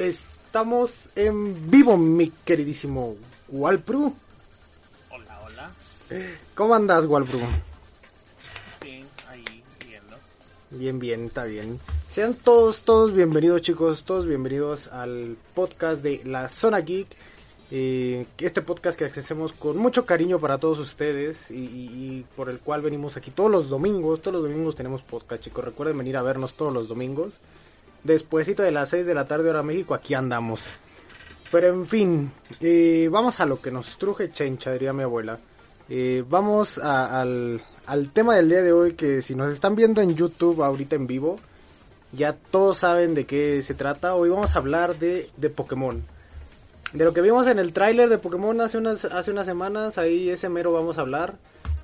Estamos en vivo, mi queridísimo Walpru. Hola, hola. ¿Cómo andas, Walpru? Bien, ahí viendo. Bien, bien, está bien. Sean todos, todos bienvenidos, chicos, todos bienvenidos al podcast de La Zona Geek. Eh, este podcast que hacemos con mucho cariño para todos ustedes y, y- y por el cual venimos aquí todos los domingos. Todos los domingos tenemos podcast, chicos. Recuerden venir a vernos todos los domingos. Despuésito de las 6 de la tarde hora México, aquí andamos. Pero en fin, eh, vamos a lo que nos truje chencha, diría mi abuela. Eh, vamos a- al, al tema del día de hoy, que si nos están viendo en YouTube ahorita en vivo, ya todos saben de qué se trata. Hoy vamos a hablar de, de Pokémon. De lo que vimos en el tráiler de Pokémon hace unas, hace unas semanas, ahí ese mero vamos a hablar.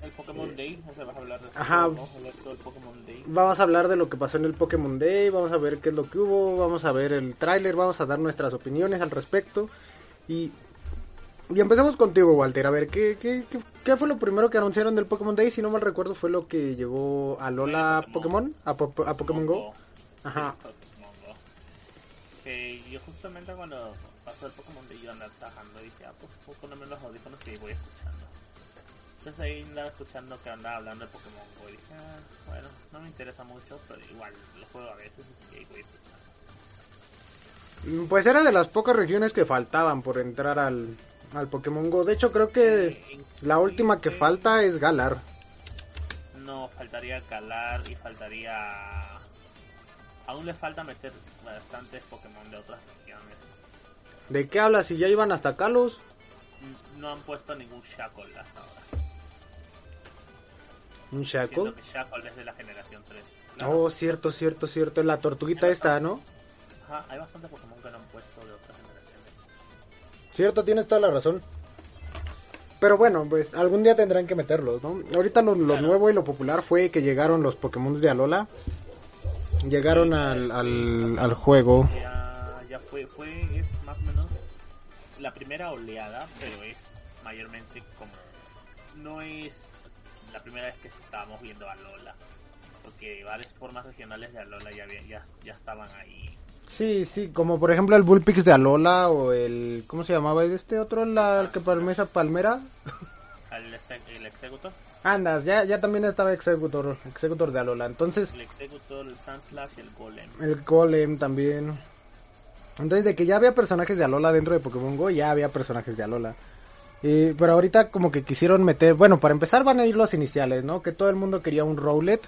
El Pokémon Day, o sea, vas a hablar de Ajá. Vamos a hablar todo el Pokémon Day. Vamos a hablar de lo que pasó en el Pokémon Day, vamos a ver qué es lo que hubo, vamos a ver el tráiler, vamos a dar nuestras opiniones al respecto. Y, y empecemos contigo, Walter. A ver, ¿qué, qué, qué, qué fue lo primero que anunciaron del Pokémon Day? Si no mal recuerdo, fue lo que llegó a Lola Pokémon, a, Po- a Pokémon Go. Ajá. Sí, Pokémon. Que yo justamente cuando pasó el Pokémon Day yo andaba trabajando y dije, ah, pues puedo ponerme los audífonos y voy escuchando. Entonces ahí andaba escuchando que andaba hablando de Pokémon Go y dije, ah, bueno, no me interesa mucho, pero igual lo juego a veces y voy escuchando. Mm, Pues era de las pocas regiones que faltaban por entrar al, al Pokémon Go. De hecho, creo que la última que falta es Galar. No, faltaría calar y faltaría... Aún le falta meter bastantes Pokémon de otras regiones. ¿De qué hablas? Si ya iban hasta Kalos. N- No han puesto ningún Shackle hasta ahora. Un. Siento que Shackle es de la generación 3. Claro. Oh, cierto, cierto, cierto. La tortuguita esta, ¿no? Ajá, hay bastantes Pokémon que no han puesto de otras generaciones. Cierto, tienes toda la razón. Pero bueno, pues algún día tendrán que meterlos, ¿no? Ahorita lo, lo Claro. nuevo y lo popular fue que llegaron los Pokémon de Alola. Llegaron al, al, al juego. Ya, ya fue, fue, es más o menos la primera oleada, pero es mayormente como... No es la primera vez que estábamos viendo a Lola. Porque varias formas regionales de Alola ya, había- ya, ya estaban ahí. Sí, sí, como por ejemplo el Bullpix de Alola o el... ¿Cómo se llamaba este otro? La, el que palmesa palmera. El Executor, Andas, ya, ya también estaba Executor, Executor de Alola. Entonces, el Executor, el Sandslash y el Golem. el Golem también. Entonces, de que ya había personajes de Alola dentro de Pokémon Go, ya había personajes de Alola. Y, pero ahorita como que quisieron meter, bueno, para empezar van a ir los iniciales, ¿no? Que todo el mundo quería un Rowlet.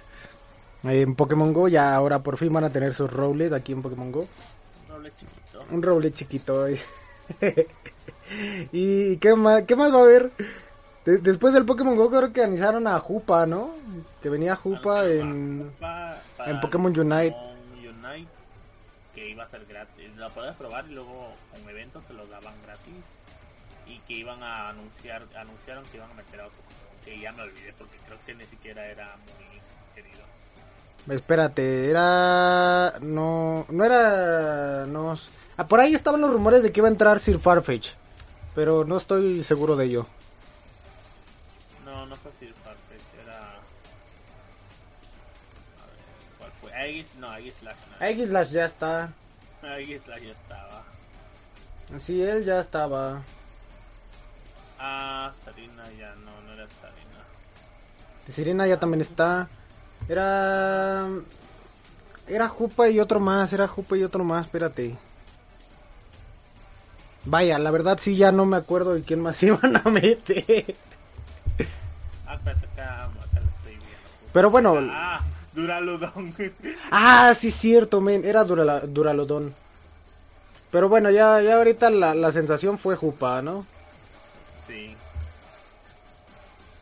Eh, En Pokémon Go ya ahora por fin van a tener sus Rowlet aquí en Pokémon Go. Un roble chiquito. Un Rowlet chiquito. eh. ¿Y qué más, qué más va a haber? De- después del Pokémon Go creo que organizaron a Jupa, ¿no? Que venía Jupa en... En Pokémon Unite. Que iba a ser gratis. Lo podías probar y luego con eventos te lo daban gratis. Que iban a anunciar, anunciaron que iban a meter a otro. Que ya me olvidé porque creo que ni siquiera era muy querido. Espérate, era... No, no era... No... Ah, por ahí estaban los rumores de que iba a entrar Sir Farfetch. Pero no estoy seguro de ello. No, no fue Sir Farfetch, era. A ver, ¿cuál fue? Aegis, no, Aegis Slash. no. Aegislash ya está. Aegis Slash ya estaba. Sí, él ya estaba. Ah, Sarina ya no, no era Sarina. Sirena ya también está. Era... Era Jupa y otro más, era Jupa y otro más, espérate. Vaya, la verdad sí ya no me acuerdo de quién más iban a meter. Ah, espérate, acá, acá lo estoy viendo. Pero bueno, Ah, Duraludon. ah, sí cierto, men, era Durala-. Pero bueno, ya, ya ahorita la, la sensación fue Jupa, ¿no?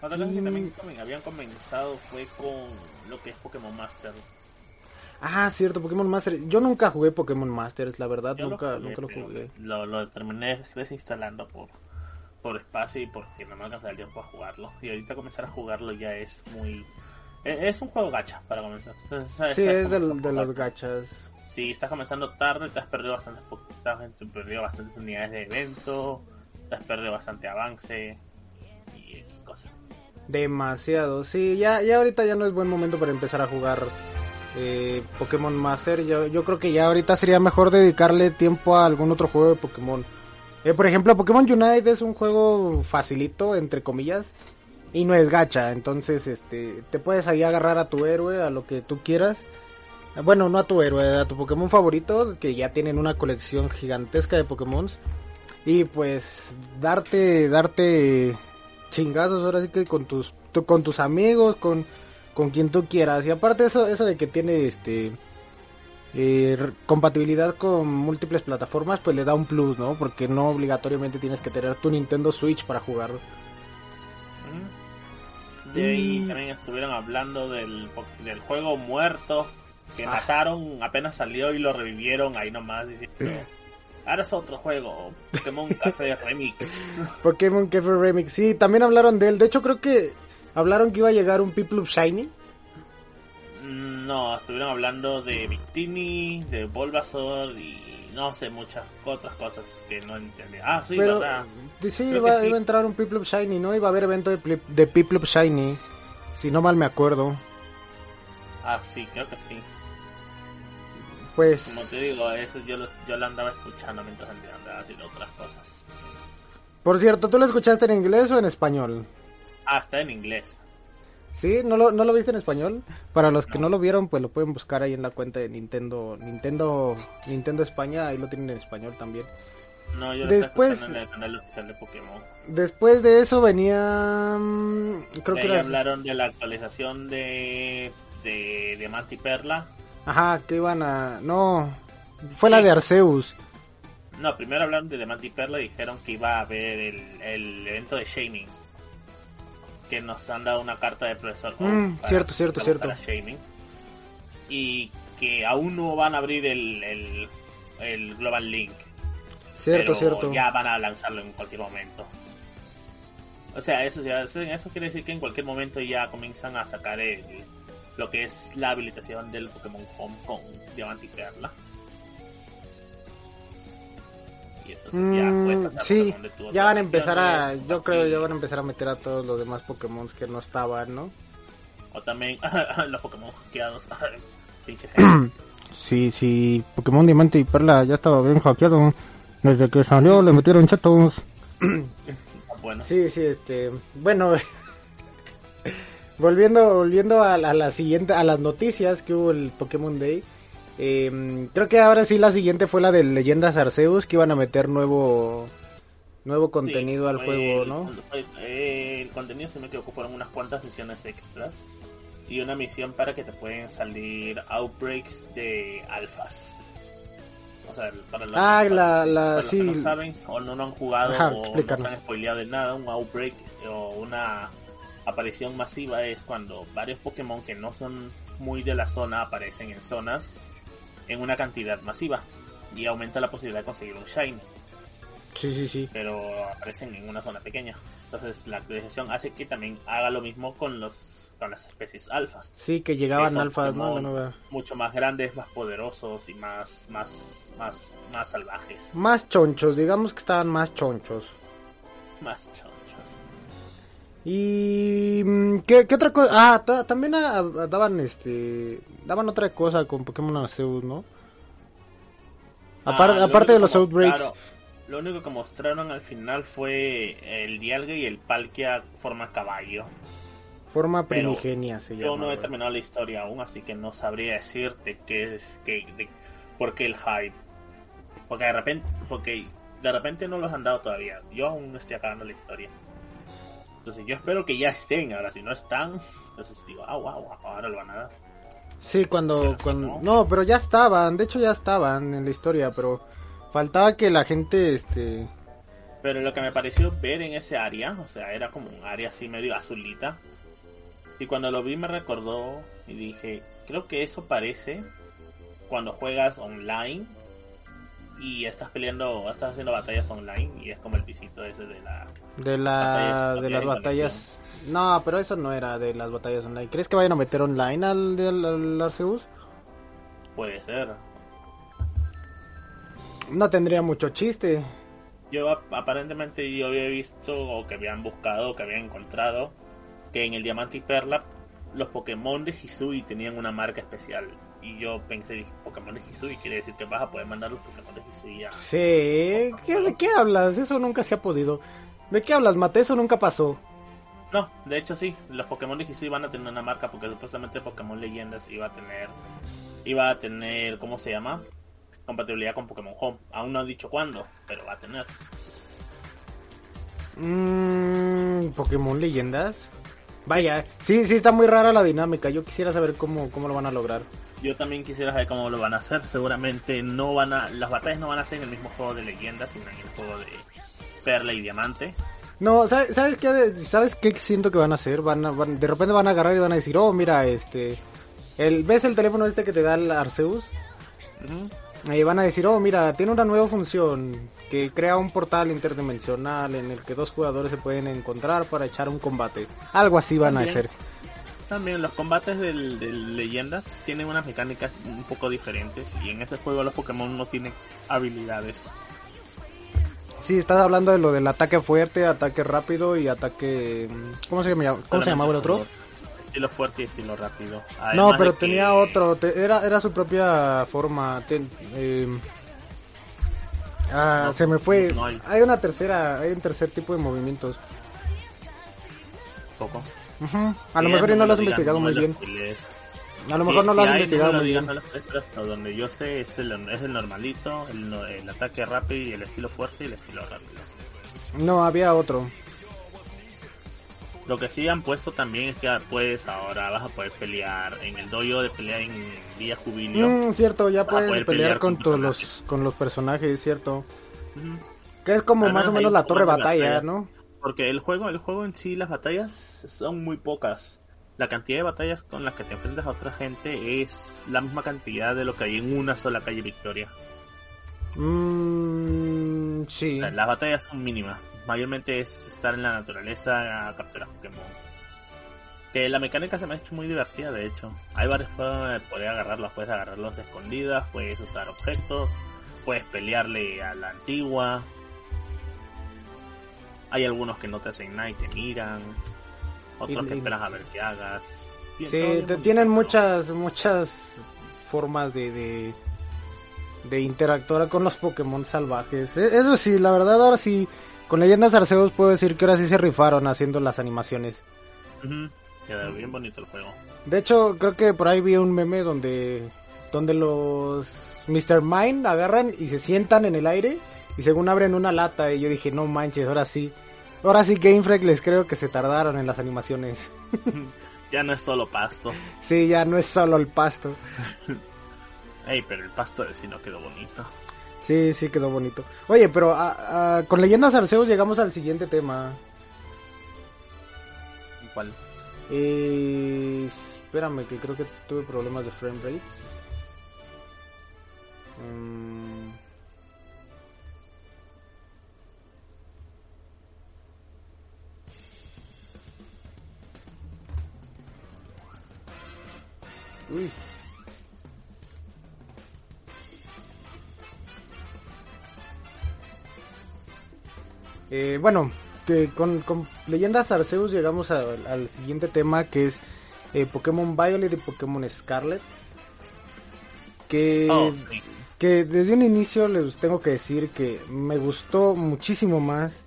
Otra cosa que también habían comenzado fue con lo que es Pokémon Master. Ah, cierto, Pokémon Master. Yo nunca jugué Pokémon Masters, la verdad, Yo nunca, lo jugué, nunca lo jugué. Lo, lo terminé desinstalando por, por espacio y porque no me alcanzaba el tiempo a jugarlo. Y ahorita comenzar a jugarlo ya es muy... e- Es un juego gacha para comenzar. Sí, ¿Sabes es de, los gachas. Si estás comenzando tarde, te has perdido bastantes, te has perdido bastantes unidades de evento, te has perdido bastante avance y cosas. Demasiado, sí, ya, ya ahorita ya no es buen momento para empezar a jugar eh, Pokémon Master. Yo, yo creo que ya ahorita sería mejor dedicarle tiempo a algún otro juego de Pokémon. Eh, por ejemplo, Pokémon Unite es un juego facilito, entre comillas, y no es gacha. Entonces, este, te puedes ahí agarrar a tu héroe, a lo que tú quieras. Bueno, no a tu héroe, a tu Pokémon favorito, que ya tienen una colección gigantesca de Pokémon. Y pues darte, darte chingazos ahora sí que con tus, tu- con tus amigos, con, con quien tú quieras. Y aparte eso, eso de que tiene este eh, compatibilidad con múltiples plataformas, pues le da un plus, ¿no? Porque no obligatoriamente tienes que tener tu Nintendo Switch para jugar. Ujú. De ahí Y- también estuvieron hablando del, del juego muerto que Ah. mataron, apenas salió y lo revivieron ahí nomás diciendo, ahora es otro juego, Pokémon Café Remix. Pokémon Café Remix, sí, también hablaron de él. De hecho, creo que hablaron que iba a llegar un Piplup Shiny. Mm, No, estuvieron hablando de Victini, de Bulbasaur y no sé, muchas otras cosas que no entendí. Ah, sí, pero verdad. sí, iba, sí. iba a entrar un Piplup Shiny, ¿no? Iba a haber evento de, de Piplup Shiny. Si no mal me acuerdo. Ah, sí, creo que sí. Pues Como te digo, eso yo lo, yo lo andaba escuchando mientras andaba haciendo otras cosas. Por cierto, ¿tú lo escuchaste en inglés o en español? Ah, está en inglés. ¿Sí? ¿No lo, ¿No lo viste en español? Para los que no lo vieron, pues lo pueden buscar ahí en la cuenta de Nintendo Nintendo Nintendo España, ahí lo tienen en español también. No, yo Después- en el canal oficial de Pokémon. Después de eso venía... mm, Creo De que ahí era... hablaron de la actualización de, de Diamante y Perla. Ajá, que iban a... No, fue la de Arceus. No, primero hablaron de Diamante y Perla y dijeron que iba a haber el, el evento de Shaming. Que nos han dado una carta de profesor. Mm, cierto, cierto, para buscar cierto. a Shaming. Y que aún no van a abrir el, el, el Global Link. Cierto, pero cierto. ya van a lanzarlo en cualquier momento. O sea, eso, eso quiere decir que en cualquier momento ya comienzan a sacar el, lo que es la habilitación del Pokémon Home con Diamante y Perla. Y entonces ya Mm, pasar sí, ya van a empezar a... Yo creo ya van a empezar a meter a todos los demás Pokémon que no estaban, ¿no? O también los Pokémon hackeados. Pinche. Sí, sí, Pokémon Diamante y Perla ya estaba bien hackeado. Desde que salió le metieron chatos. bueno, Sí, sí, este, bueno, volviendo, volviendo a, a la siguiente, a las noticias que hubo el Pokémon Day. eh, creo que ahora sí la siguiente fue la de Leyendas Arceus que iban a meter nuevo, nuevo contenido sí, al juego, el- ¿no? eh, el contenido, no me equivoco, fueron unas cuantas misiones extras. Y una misión para que te pueden salir outbreaks de alfas. O sea, para los, Ah, para- la- la- para los sí. que no saben o no lo han jugado Ajá, o no se han spoileado de nada, un outbreak o una aparición masiva es cuando varios Pokémon que no son muy de la zona aparecen en zonas en una cantidad masiva y aumenta la posibilidad de conseguir un Shine Sí, sí, sí. pero aparecen en una zona pequeña. Entonces la actualización hace que también haga lo mismo con los con las especies alfas. Sí, que llegaban alfas, ¿no? Nueva. Mucho más grandes, más poderosos y más más más más salvajes, Más chonchos, digamos que estaban más chonchos. más chonchos. Y mm, ¿qué, qué otra cosa? Ah, ta- también ah, ah, daban este daban otra cosa con Pokémon Arceus, ¿no? Ah, lo aparte de los outbreaks. Lo único que mostraron al final fue el Dialga y el Palkia forma caballo. Forma Pero primigenia se Yo llama. no he terminado la historia aún, así que no sabría decirte qué es, qué, de, por qué el hype. Porque de repente, porque de repente no los han dado todavía. Yo aún estoy acabando la historia. Entonces yo espero que ya estén. Ahora si no están, entonces digo, ah, wow, ahora lo van a dar. Sí, cuando, Pero cuando... no. No, pero ya estaban, de hecho ya estaban en la historia, pero faltaba que la gente, este... Pero lo que me pareció ver en ese área, o sea, era como un área así medio azulita. Y cuando lo vi me recordó y dije, creo que eso parece cuando juegas online y estás peleando, estás haciendo batallas online y es como el pisito ese de la... De, la, Batallas, de las batallas... No, pero eso no era de las batallas online. ¿Crees que vayan a meter online al, al, al Arceus? Puede ser. No tendría mucho chiste. Yo ap- aparentemente yo había visto o que habían buscado o que habían encontrado que en el Diamante y Perla los Pokémon de Hisui tenían una marca especial. Y yo pensé, dije, Pokémon de Hisui quiere decir que vas a poder mandar los Pokémon de Hisui ya. Sí, ¿Qué, ¿de qué hablas? Eso nunca se ha podido. ¿De qué hablas, Mate? Eso nunca pasó. No, de hecho sí, los Pokémon de Hisui van a tener una marca porque supuestamente Pokémon Leyendas iba a tener, iba a tener, ¿cómo se llama? Compatibilidad con Pokémon Home. Aún no han dicho cuándo, pero va a tener. Mmm, Pokémon Leyendas. Vaya, sí, sí está muy rara la dinámica. Yo quisiera saber cómo, cómo lo van a lograr. Yo también quisiera saber cómo lo van a hacer. Seguramente no van a, las batallas no van a ser en el mismo juego de leyendas, sino en el juego de Perla y Diamante. No, ¿sabes, sabes qué? ¿Sabes qué siento que van a hacer? Van, a, van de repente van a agarrar y van a decir, oh, mira, este, el, ¿ves el teléfono este que te da el Arceus? Y van a decir, oh, mira, tiene una nueva función que crea un portal interdimensional en el que dos jugadores se pueden encontrar para echar un combate. Algo así van También. a hacer. También los combates del, de leyendas tienen unas mecánicas un poco diferentes y en ese juego los Pokémon no tienen habilidades. Sí, estás hablando de lo del ataque fuerte, ataque rápido y ataque... ¿Cómo se, llama? ¿Cómo se llamaba el otro? Estilo fuerte y estilo rápido. No, pero que- tenía otro, te- era, era su propia forma. ten- eh, ah, No, se me fue. no hay. hay. una tercera, hay un tercer tipo de movimientos. Poco. Ujú. A Sí, lo mejor me no lo has investigado no muy bien. A lo mejor no lo has investigado no muy bien. no donde yo sé es el, es el normalito, el, no- el ataque rápido y el estilo fuerte y el estilo rápido. No, había otro. Lo que sí han puesto también es que puedes ahora vas a poder pelear en el dojo de pelea en Villa Jubilio. Mm, cierto, ya puedes pelear, pelear con, con todos los, personajes. con los personajes, cierto. Ujú. Que es como Al más o menos la torre batalla, batalla. ¿no? Porque el juego, el juego en sí, las batallas son muy pocas. La cantidad de batallas con las que te enfrentas a otra gente es la misma cantidad de lo que hay en una sola calle Victoria. Mm, sí. O sea, las batallas son mínimas. Mayormente es estar en la naturaleza a capturar Pokémon. Que la mecánica se me ha hecho muy divertida, de hecho. Hay varias formas de poder agarrarlos. Puedes agarrarlos escondidas, puedes usar objetos, puedes pelearle a la antigua. Hay algunos que no te hacen nada y te miran. Otros Y- que esperas a ver qué hagas. Bien, Sí, te- tienen muchas, muchas formas de, de, de interactuar con los Pokémon salvajes. E- Eso sí, la verdad, ahora sí, con Leyendas Arceus puedo decir que ahora sí se rifaron haciendo las animaciones. Ujú, Queda bien bonito el juego. De hecho, creo que por ahí vi un meme donde, donde los Mr. Mine agarran y se sientan en el aire y según abren una lata y yo dije, no manches, ahora sí. Ahora sí Game Freak les creo que se tardaron en las animaciones. ya no es solo pasto. Sí, ya no es solo el pasto. Ey, pero el pasto de sí no quedó bonito. Sí, sí quedó bonito. Oye, pero ah, ah, con Leyendas Arceus llegamos al siguiente tema. ¿Cuál? Eh, espérame, que creo que tuve problemas de frame rate. Mm. Uy. Eh, bueno, que con, con Leyendas Arceus llegamos a- al siguiente tema que es eh, Pokémon Violet y Pokémon Scarlet. Que, Oh, sí. que desde un inicio les tengo que decir que me gustó muchísimo más,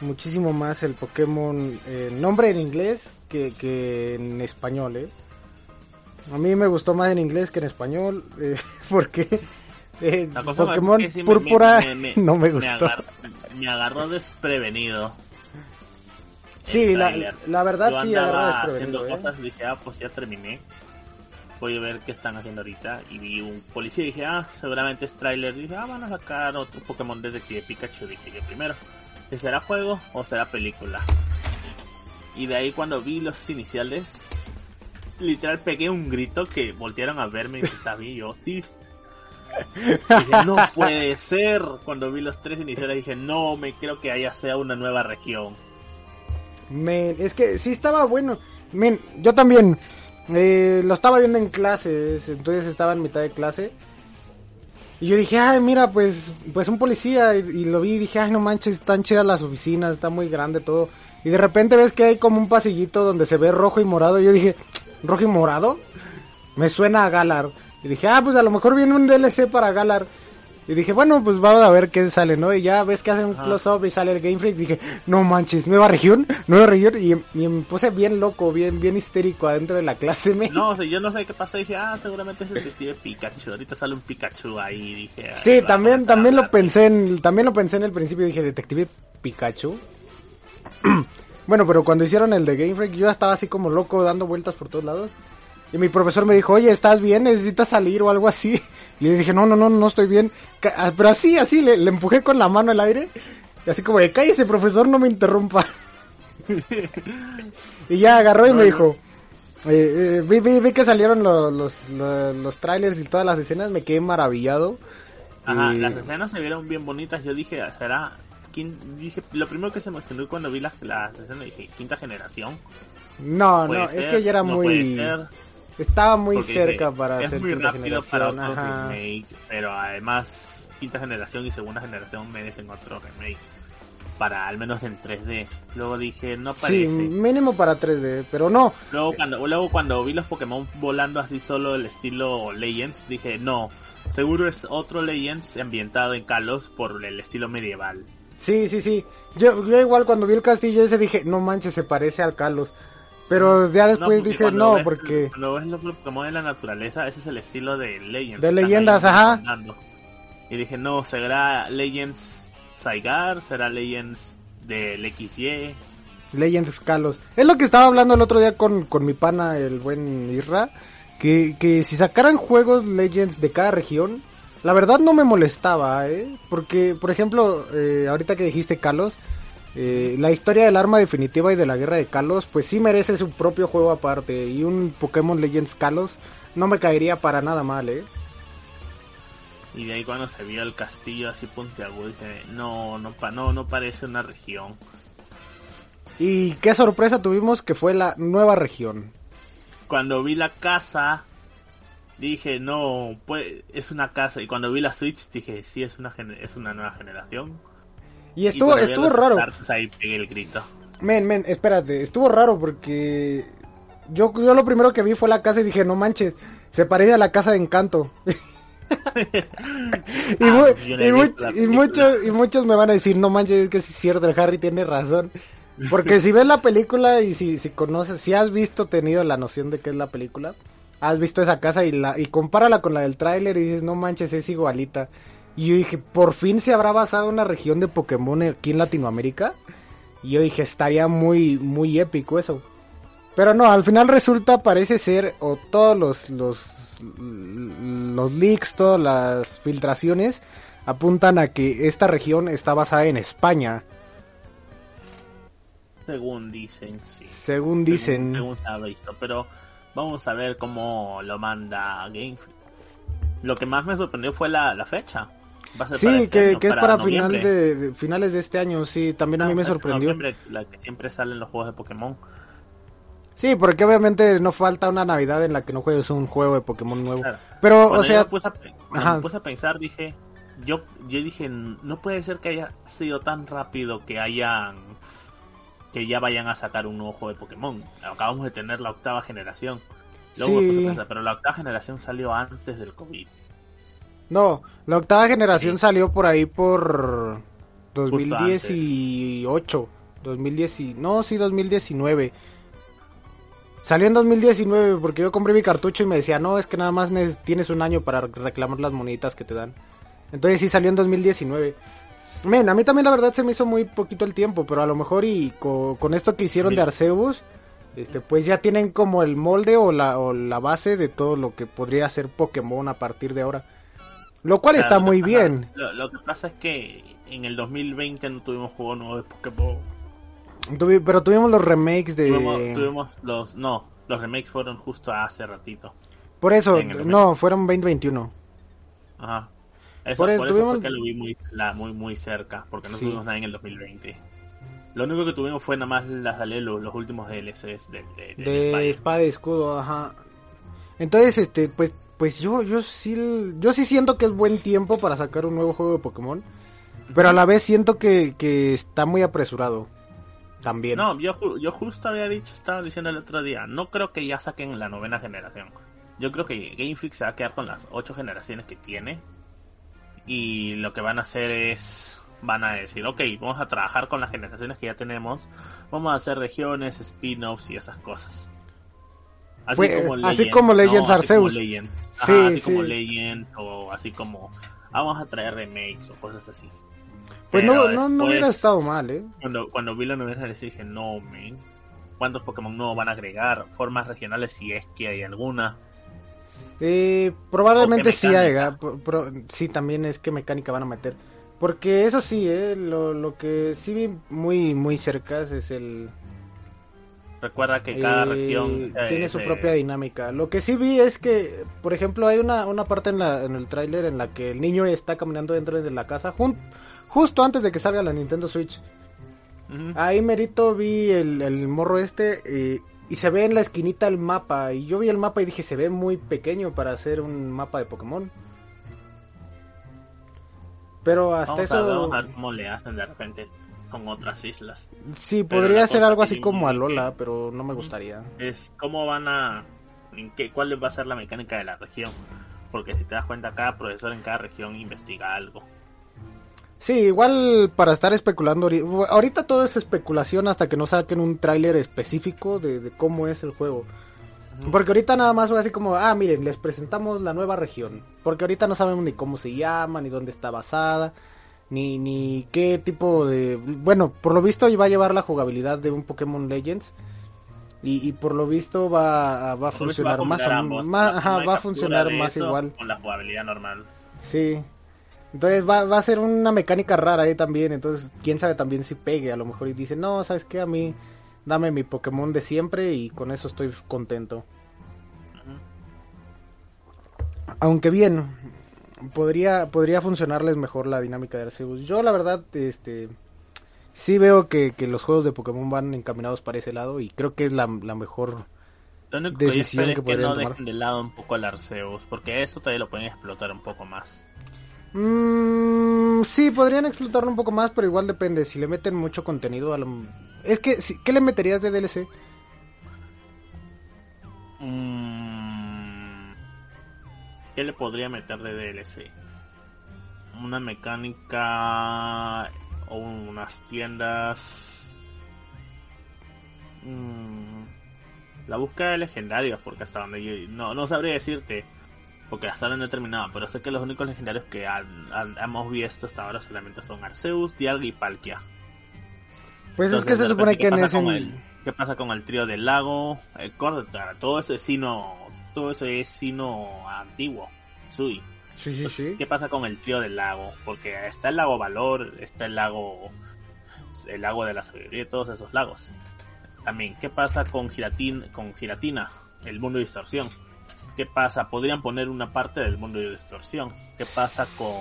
muchísimo más el Pokémon eh, nombre en inglés que, que en español, ¿eh? A mí me gustó más en inglés que en español, eh, porque eh, Pokémon sí me- Púrpura me- me- no me gustó. agar- Me agarró desprevenido. Sí, la, verdad Yo sí agarró desprevenido, haciendo ¿eh? cosas y dije, ah, pues ya terminé. Voy a ver qué están haciendo ahorita. Y vi un policía y dije, ah, seguramente es trailer. Dije, ah, van a sacar otro Pokémon Detective Pikachu. Dije yo primero, ¿que ¿será juego o será película? Y de ahí cuando vi los iniciales, literal pegué un grito que voltearon a verme y estaba bien yo. Dije, no puede ser. Cuando vi los tres iniciales dije, no, me creo que haya sea una nueva región. Men, es que sí estaba bueno. Men, yo también eh, lo estaba viendo en clases, entonces estaba en mitad de clase. Y yo dije, ay, mira, pues, pues un policía. Y, y lo vi y dije, ay, no manches, están chidas las oficinas, está muy grande todo. Y de repente ves que hay como un pasillito donde se ve rojo y morado. Y yo dije, ¿rojo y morado? Me suena a Galar. Y dije, ah, pues a lo mejor viene un DLC para Galar. Y dije, bueno, pues vamos a ver qué sale, ¿no? Y ya ves que hacen un close-up y sale el Game Freak. Dije, no manches, nueva región, nueva región. Y, y, me puse bien loco, bien bien histérico adentro de la clase. Me... No, o sea, yo no sé qué pasó. Dije, ah, seguramente es el detective Pikachu. Ahorita sale un Pikachu ahí. Dije, sí, también, también lo pensé en, también lo pensé en el principio. Dije, detective Pikachu. bueno, pero cuando hicieron el de Game Freak, yo estaba así como loco dando vueltas por todos lados. Y mi profesor me dijo, oye, ¿estás bien? ¿Necesitas salir o algo así? Y le dije, no, no, no, no estoy bien. Ah, pero así, así, le, empujé con la mano al aire. Y así como de, cállese, profesor, no me interrumpa. y ya agarró y me dijo, eh, eh, vi, vi, que salieron los, los, los, trailers y todas las escenas, me quedé maravillado. Ajá, las escenas se vieron bien bonitas. Yo dije, será. Dije, lo primero que se me quedó cuando vi las, las escenas, dije, quinta generación. No, no, es que ya era muy. Estaba muy cerca para es muy rápido para otro remake, pero además quinta generación y segunda generación merecen otro remake para al menos en 3D. Luego dije, no parece. Sí, mínimo para 3D, pero no. Luego cuando luego cuando vi los Pokémon volando así solo el estilo Legends, dije, no, seguro es otro Legends ambientado en Kalos por el estilo medieval. Sí, sí, sí. Yo, yo igual cuando vi el castillo ese dije, no manches, se parece al Kalos. Pero ya después dije no, porque... Cuando ves los Pokémon de la naturaleza, ese es el estilo de Legends. De leyendas, ajá. Y dije, no, ¿será Legends Saigar? ¿Será Legends del XY? Legends Kalos. Es lo que estaba hablando el otro día con, con mi pana, el buen Irra. Que, que si sacaran juegos Legends de cada región, la verdad no me molestaba, ¿eh? Porque, por ejemplo, eh, ahorita que dijiste Kalos, eh, la historia del arma definitiva y de la guerra de Kalos, pues sí merece su propio juego aparte. Y un Pokémon Legends Kalos no me caería para nada mal, ¿eh? Y de ahí cuando se vio el castillo así puntiagudo, dije, no, no, no, no parece una región. Y qué sorpresa tuvimos que fue la nueva región. Cuando vi la casa, dije, no, pues es una casa. Y cuando vi la Switch, dije, sí, es una, es una nueva generación. Y estuvo, estuvo raro. Ahí pegué el grito. Men, men, espérate, estuvo raro porque yo, yo lo primero que vi fue la casa y dije, no manches, se parece a la casa de encanto. y, ah, y, muchos, y muchos me van a decir, no manches, es que es cierto, el Harry tiene razón. Porque si ves la película y si, si conoces, si has visto, tenido la noción de qué es la película, has visto esa casa y la y compárala con la del tráiler y dices, no manches, es igualita. Y yo dije, por fin se habrá basado una región de Pokémon aquí en Latinoamérica. Y yo dije, estaría muy, muy épico eso. Pero no, al final resulta, parece ser, o todos los, los, los leaks, todas las filtraciones, apuntan a que esta región está basada en España. Según dicen, sí. Según dicen. Según, se ha visto, pero vamos a ver cómo lo manda Game Freak. Lo que más me sorprendió fue la, la fecha sí, este que, es para, final de, finales de este año, sí, también a mí me sorprendió. la que siempre salen los juegos de Pokémon. Sí, porque obviamente no falta una Navidad en la que no juegues un juego de Pokémon nuevo. Pero, o sea... Me puse, a, pensar, dije... Yo, yo dije, no puede ser que haya sido tan rápido que hayan... Que ya vayan a sacar un nuevo juego de Pokémon. Acabamos de tener la octava generación. Luego sí. pero la octava generación salió antes del COVID. No, la octava generación salió por ahí por 2018. 2010 no, sí, 2019. Salió en 2019 porque yo compré mi cartucho y me decía, no, es que nada más tienes un año para reclamar las moneditas que te dan. Entonces sí salió en 2019. Men, a mí también la verdad se me hizo muy poquito el tiempo, pero a lo mejor y con, esto que hicieron de Arceus, este, pues ya tienen como el molde o la, o la base de todo lo que podría ser Pokémon a partir de ahora. Lo cual está muy bien. Lo, que pasa es que en el 2020 no tuvimos juego nuevo de Pokémon. pero tuvimos los remakes de... Tuvimos, los... No, los remakes fueron justo hace ratito. Por eso, no, fueron 2021. Ajá. Eso, por, eso tuvimos... fue que lo vi muy, muy, muy cerca, porque no tuvimos nada en el 2020. Lo único que tuvimos fue nada más las los, los últimos DLCs de, de, de, espada y escudo, ajá. Entonces, este, pues pues yo, yo sí, yo sí siento que es buen tiempo para sacar un nuevo juego de Pokémon, pero a la vez siento que, que está muy apresurado. También. No, yo, yo justo había dicho, estaba diciendo el otro día, no creo que ya saquen la novena generación. yo creo que Game Freak se va a quedar con las ocho generaciones que tiene. Y lo que van a hacer es, van a decir, ok, vamos a trabajar con las generaciones que ya tenemos, vamos a hacer regiones, spin-offs y esas cosas. Así, Fue, como, Legend, así como Legends Arceus. sí, así sí. como Legend o así como vamos a traer remakes o cosas así. Pues no, no, no, hubiera estado mal, ¿eh? Cuando, cuando vi la novedad dije, no, man, ¿cuántos Pokémon nuevos van a agregar? Formas regionales si es que hay alguna. Eh, probablemente sí haya, sí también es que mecánica van a meter. Porque eso sí, eh, lo, lo que sí vi muy, muy cerca es el... Recuerda que cada región tiene su propia dinámica. Lo que sí vi es que, por ejemplo, hay una, una parte en, la, en el tráiler en la que el niño está caminando dentro de la casa justo antes de que salga la Nintendo Switch. Ahí merito vi el, el morro este eh, y se ve en la esquinita el mapa. Y yo vi el mapa y dije, se ve muy pequeño para hacer un mapa de Pokémon. Pero hasta eso... A, cómo le hacen de repente con otras islas. Sí, podría ser algo así como Alola, pero no me gustaría. Es cómo van a... En qué, ¿Cuál va a ser la mecánica de la región? Porque si te das cuenta, cada profesor en cada región investiga algo. Sí, igual para estar especulando, ahorita todo es especulación hasta que no saquen un tráiler específico de, cómo es el juego. Porque ahorita nada más fue así como, ah, miren, les presentamos la nueva región. Porque ahorita no sabemos ni cómo se llama, ni dónde está basada, ni, ni qué tipo de... Bueno, por lo visto va a llevar la jugabilidad de un Pokémon Legends. Y, por lo visto va, va a funcionar más, va a funcionar más igual. Con la jugabilidad normal. Sí. Entonces va, va a ser una mecánica rara ahí también. Entonces, quién sabe también si pegue. A lo mejor y dice, no, ¿sabes qué? A mí dame mi Pokémon de siempre y con eso estoy contento. Aunque bien, podría, podría funcionarles mejor la dinámica de Arceus. Yo la verdad, este sí veo que, los juegos de Pokémon van encaminados para ese lado y creo que es la, mejor decisión que, podrían no dejen de lado un poco el Arceus, porque eso todavía lo pueden explotar un poco más. Mm, sí, podrían explotarlo un poco más, pero igual depende. Si le meten mucho contenido a lo... Es que, ¿qué le meterías de DLC? Mm, ¿Qué le podría meter de DLC? Una mecánica o unas tiendas. Mm, la búsqueda de legendarios, porque hasta donde yo no, no sabría decirte porque hasta ahora no he terminado, pero sé que los únicos legendarios que hemos visto hasta ahora solamente son Arceus, Dialga y Palkia. Pues es que se supone que en ese... ¿Qué pasa con el trío del lago? El todo eso es sino, todo eso es sino antiguo, Sui. Sí, sí, sí. ¿Qué pasa con el trío del lago? Porque está el lago Valor, está el lago, el lago de la sabiduría, todos esos lagos. También, ¿qué pasa con Giratin, con Giratina, el mundo de distorsión? ¿Qué pasa? Podrían poner una parte del mundo de distorsión. ¿Qué pasa con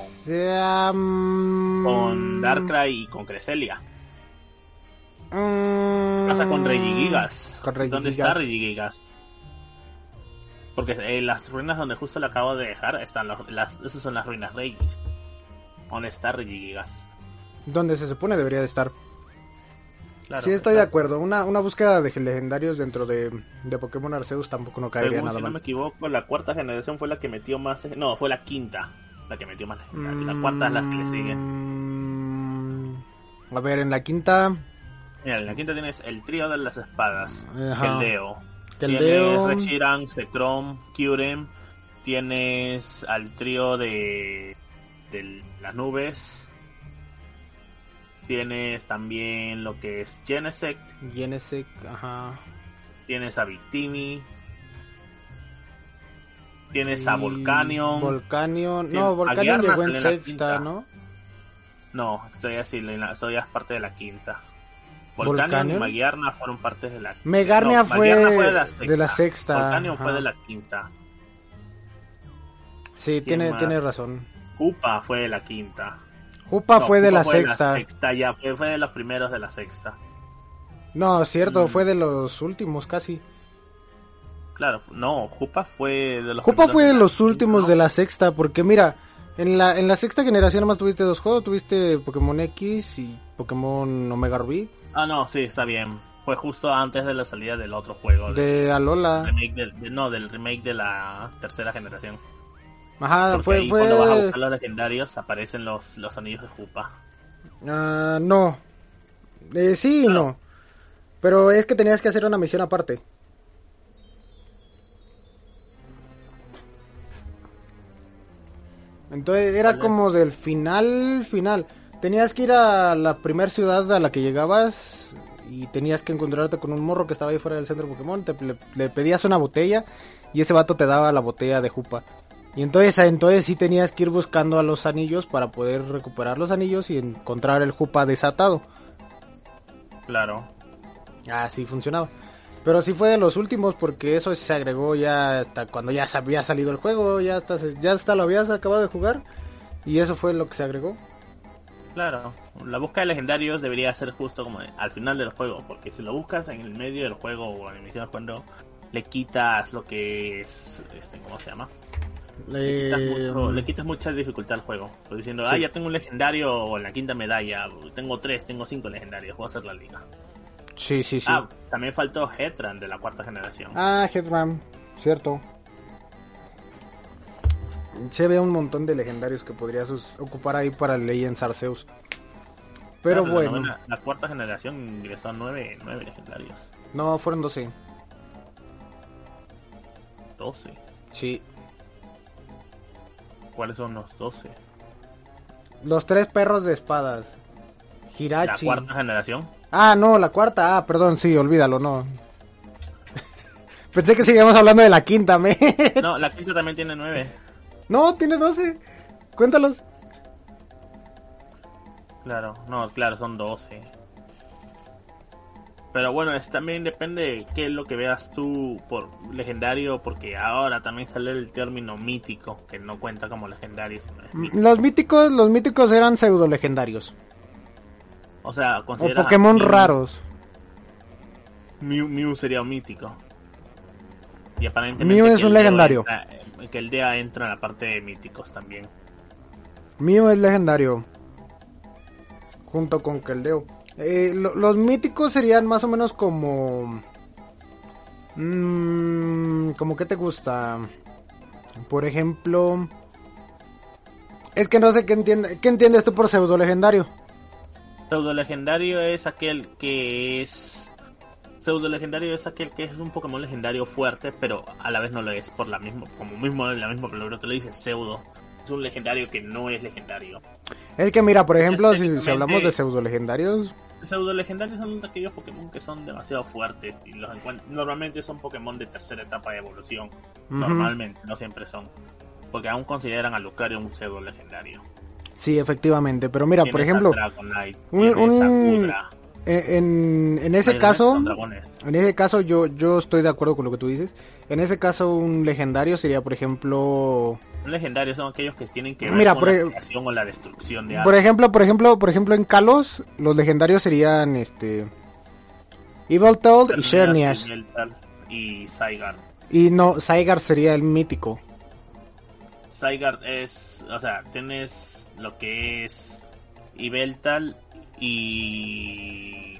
con Darkrai y con Cresselia? ¿Qué pasa con Regigigas? ¿Dónde está Regigigas? Porque eh, las ruinas donde justo le acabo de dejar están las, esas son las ruinas Regis. ¿Dónde está Regigigas? Donde se supone debería de estar sí, estoy de acuerdo. Una, una búsqueda de legendarios dentro de, Pokémon Arceus tampoco no caería nada si no me equivoco, la cuarta generación fue la que metió más. No, fue la quinta. La que metió más La cuarta es la que le sigue. Mm, a ver, en la quinta. Mira, en la quinta tienes el trío de las espadas. Keldeo. Tienes Reshiram, Zekrom, Kyurem. Tienes al trío de, de las nubes. Tienes también lo que es Genesect. Genesect, ajá. Tienes a Victini. Tienes a Volcanion. Volcanion. No, Volcanion llegó en sexta, ¿no? No, estoy así, soy parte de la quinta. Volcanion, y Magiarna fueron partes de la quinta. Megarnia fue, de, la sexta. Volcanion fue de la quinta. Sí, tiene, tiene razón. Upa fue de la quinta. Jupa fue de la sexta. ya fue, fue, de los primeros de la sexta. No, cierto, mm. fue de los últimos casi. Claro, no, Jupa fue de los Jupa fue de, los últimos de la sexta, porque mira, en la, en la sexta generación nomás tuviste dos juegos, tuviste Pokémon X y Pokémon Omega Ruby. Ah, no, sí, está bien. fue justo antes de la salida del otro juego. De Alola. remake del- de- no, del remake de la tercera generación. Ajá, fue... ahí cuando vas a buscar los legendarios aparecen los, los anillos de Jupa. Ah, no. Eh, sí Claro. no. Pero es que tenías que hacer una misión aparte. Entonces era como del final, final. Tenías que ir a la primera ciudad a la que llegabas y tenías que encontrarte con un morro que estaba ahí fuera del centro Pokémon. Te, le, le pedías una botella y ese vato te daba la botella de Jupa. Y entonces, entonces sí tenías que ir buscando a los anillos para poder recuperar los anillos y encontrar el Jupa desatado. Claro. Así funcionaba. Pero sí fue de los últimos porque eso se agregó ya hasta cuando ya había salido el juego, ya hasta, ya hasta lo habías acabado de jugar. Y eso fue lo que se agregó. Claro, la búsqueda de legendarios debería ser justo como al final del juego, porque si lo buscas en el medio del juego o en el inicio del juego, le quitas lo que es, este, ¿cómo se llama? Le quitas, Eh, mucho- le quitas mucha dificultad al juego. Pues diciendo, Sí. ah, ya tengo un legendario o en la quinta medalla, tengo tres, tengo cinco legendarios, voy a hacer la liga. Sí, sí, sí. Ah, también faltó Headran de la cuarta generación. Ah, Headram, cierto. Se ve un montón de legendarios que podrías ocupar ahí para Legends Arceus. Pero Claro, la bueno, novena- La, cuarta generación ingresó a nueve, nueve legendarios. no, fueron 12. 12. Sí. ¿Cuáles son los 12? Los tres perros de espadas. La cuarta generación. Ah, no, la cuarta. Ah, perdón, sí, olvídalo, no. Pensé que seguíamos hablando de la quinta, me. No, la quinta también tiene nueve. no, tiene 12. Cuéntalos. Claro, no, claro, son 12. Pero bueno, es, también depende de qué es lo que veas tú por legendario, porque ahora también sale el término mítico, que no cuenta como legendario. sino es mítico. Los míticos, los míticos eran pseudo legendarios. O sea, O considera Pokémon Mew- raros. Mew, Mew sería un mítico. Y aparentemente Mew es un legendario. entra- eh, que el DEA entra en la parte de míticos también. Mío es legendario. Junto con Keldeo. Eh, lo- los míticos serían más o menos como... Mm, como que te gusta. Por ejemplo... Es que no sé qué, entiende, qué entiendes tú por pseudo legendario. Pseudo legendario es aquel que es. Pseudo legendario es aquel que es un Pokémon legendario fuerte, pero a la vez no lo es. Por la misma, como mismo la misma palabra te lo dice, pseudo. Es un legendario que no es legendario. Es que mira, por ejemplo, si, hablamos de pseudo legendarios, Pseudo legendarios son aquellos Pokémon que son demasiado fuertes y los normalmente son Pokémon de tercera etapa de evolución. Normalmente, no siempre son. Porque aún consideran a Lucario un pseudo legendario. sí, efectivamente. Pero mira, por ejemplo, a Dragonite, un- a un- en, en, en ese caso... En ese caso yo, yo estoy de acuerdo con lo que tú dices. En ese caso un legendario sería, por ejemplo... Un legendario son aquellos que tienen que ver Mira, con por la creación o la destrucción de Por algo. ejemplo, por ejemplo, por ejemplo en Kalos los legendarios serían este... Evil Toad y. Yveltal Y. Y no, Zygarde sería el mítico. Zygarde es, o sea, tienes lo que es Ibeltal y...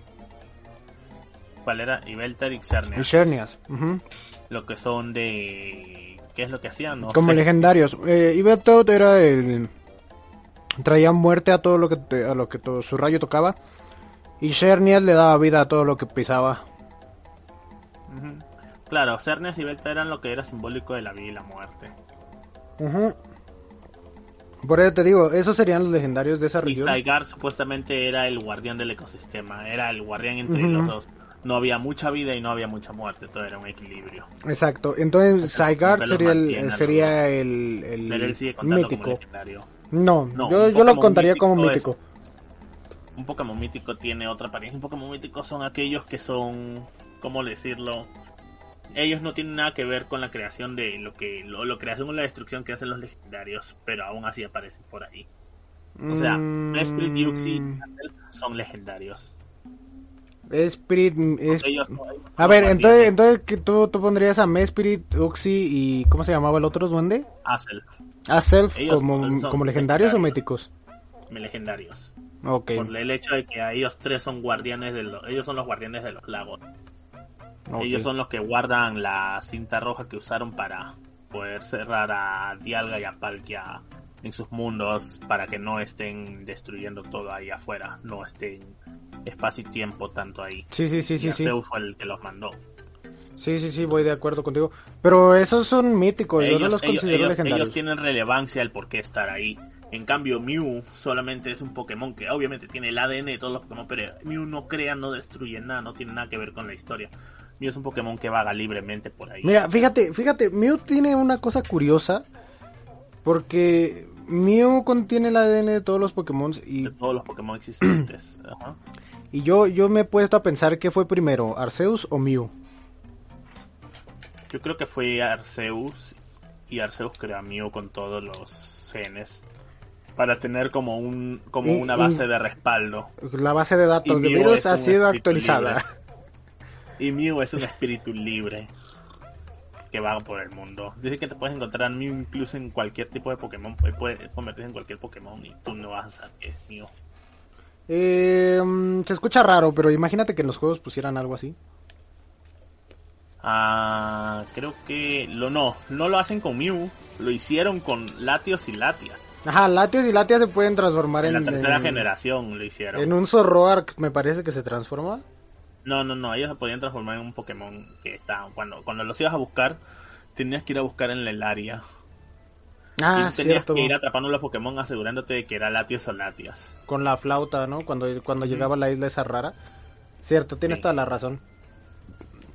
¿Cuál era? Y Y Xerneas. Xerneas. ujú. Lo que son de... ¿Qué es lo que hacían? No Como sé. legendarios. Eh, Evil Toad era el... Traía muerte a todo lo que, a lo que todo, su rayo tocaba. Y Xerneas le daba vida a todo lo que pisaba. Claro, Xerneas y Ibeltal eran lo que era simbólico de la vida y la muerte. Ujú. Por eso te digo, esos serían los legendarios de esa Y región. Zygarde supuestamente era el guardián del ecosistema, era el guardián entre los dos. No había mucha vida y no había mucha muerte, todo era un equilibrio. Exacto, entonces los sería, el, los sería el, el Pero él sigue como mítico. legendario. No, No, yo, lo contaría como mítico mítico. Un Pokémon mítico tiene otra apariencia. Un Pokémon mítico son aquellos que son, ¿cómo decirlo? Ellos no tienen nada que ver con la creación de lo que, lo, lo creación o la destrucción que hacen los legendarios, pero aún así aparecen por ahí. O sea, Mm, Mesprit y Uxie son legendarios. Spirit es- Ellos- A ver, entonces, entonces ¿qué tú, tú pondrías a Mespirit, Uxie y ¿cómo se llamaba el otro duende? a Self. A Self Ellos como, como legendarios o legendarios. míticos. legendarios. Ok. Por el hecho de que a ellos tres son guardianes de los, ellos son los guardianes de los lagos. Ellos son los que guardan la cinta roja que usaron para poder cerrar a Dialga y a Palkia en sus mundos para que no estén destruyendo todo ahí afuera, no estén espacio y tiempo tanto ahí. Sí, sí, sí, y sí, sí. Arceus fue el que los mandó. Sí, sí, sí, voy de acuerdo contigo. Pero esos son míticos, yo no ellos, los ellos- considero ellos- legendarios. ellos tienen relevancia el por qué estar ahí. En cambio, Mew solamente es un Pokémon que obviamente tiene el ADN de todos los Pokémon, pero Mew no crea, no destruye nada, no tiene nada que ver con la historia. Mew es un Pokémon que vaga libremente por ahí. Mira, fíjate, fíjate, Mew tiene una cosa curiosa. Porque Mew contiene el ADN de todos los Pokémon y, de todos los Pokémon existentes. Ajá. y yo, yo me he puesto a pensar qué fue primero, Arceus o Mew. Yo creo que fue Arceus y Arceus creó a Mew con todos los genes para tener como un como Y- una y- base de respaldo. La base de datos de Mew virus ha sido actualizada. libre. Y Mew es un espíritu libre que va por el mundo. Dice que te puedes encontrar a Mew incluso en cualquier tipo de Pokémon. Puedes convertirse en cualquier Pokémon y tú no vas a saber que es Mew. Eh, mm, se escucha raro, pero imagínate que en los juegos pusieran algo así. Ah, creo que lo no, no lo hacen con Mew, lo hicieron con Latios y Latia. Ajá, Latias y Latias se pueden transformar En en, la tercera en- generación lo hicieron. en un Zoroark, me parece que se transforma. No, no, no, ellos se podían transformar en un Pokémon que está cuando cuando los ibas a buscar tenías que ir a buscar en el área. Ah, y tenías cierto. que ir atrapando los Pokémon asegurándote de que era Latios o Latias. Con la flauta, ¿no? Cuando, cuando Ujú. llegaba a la isla esa rara. Cierto, tienes Sí. toda la razón.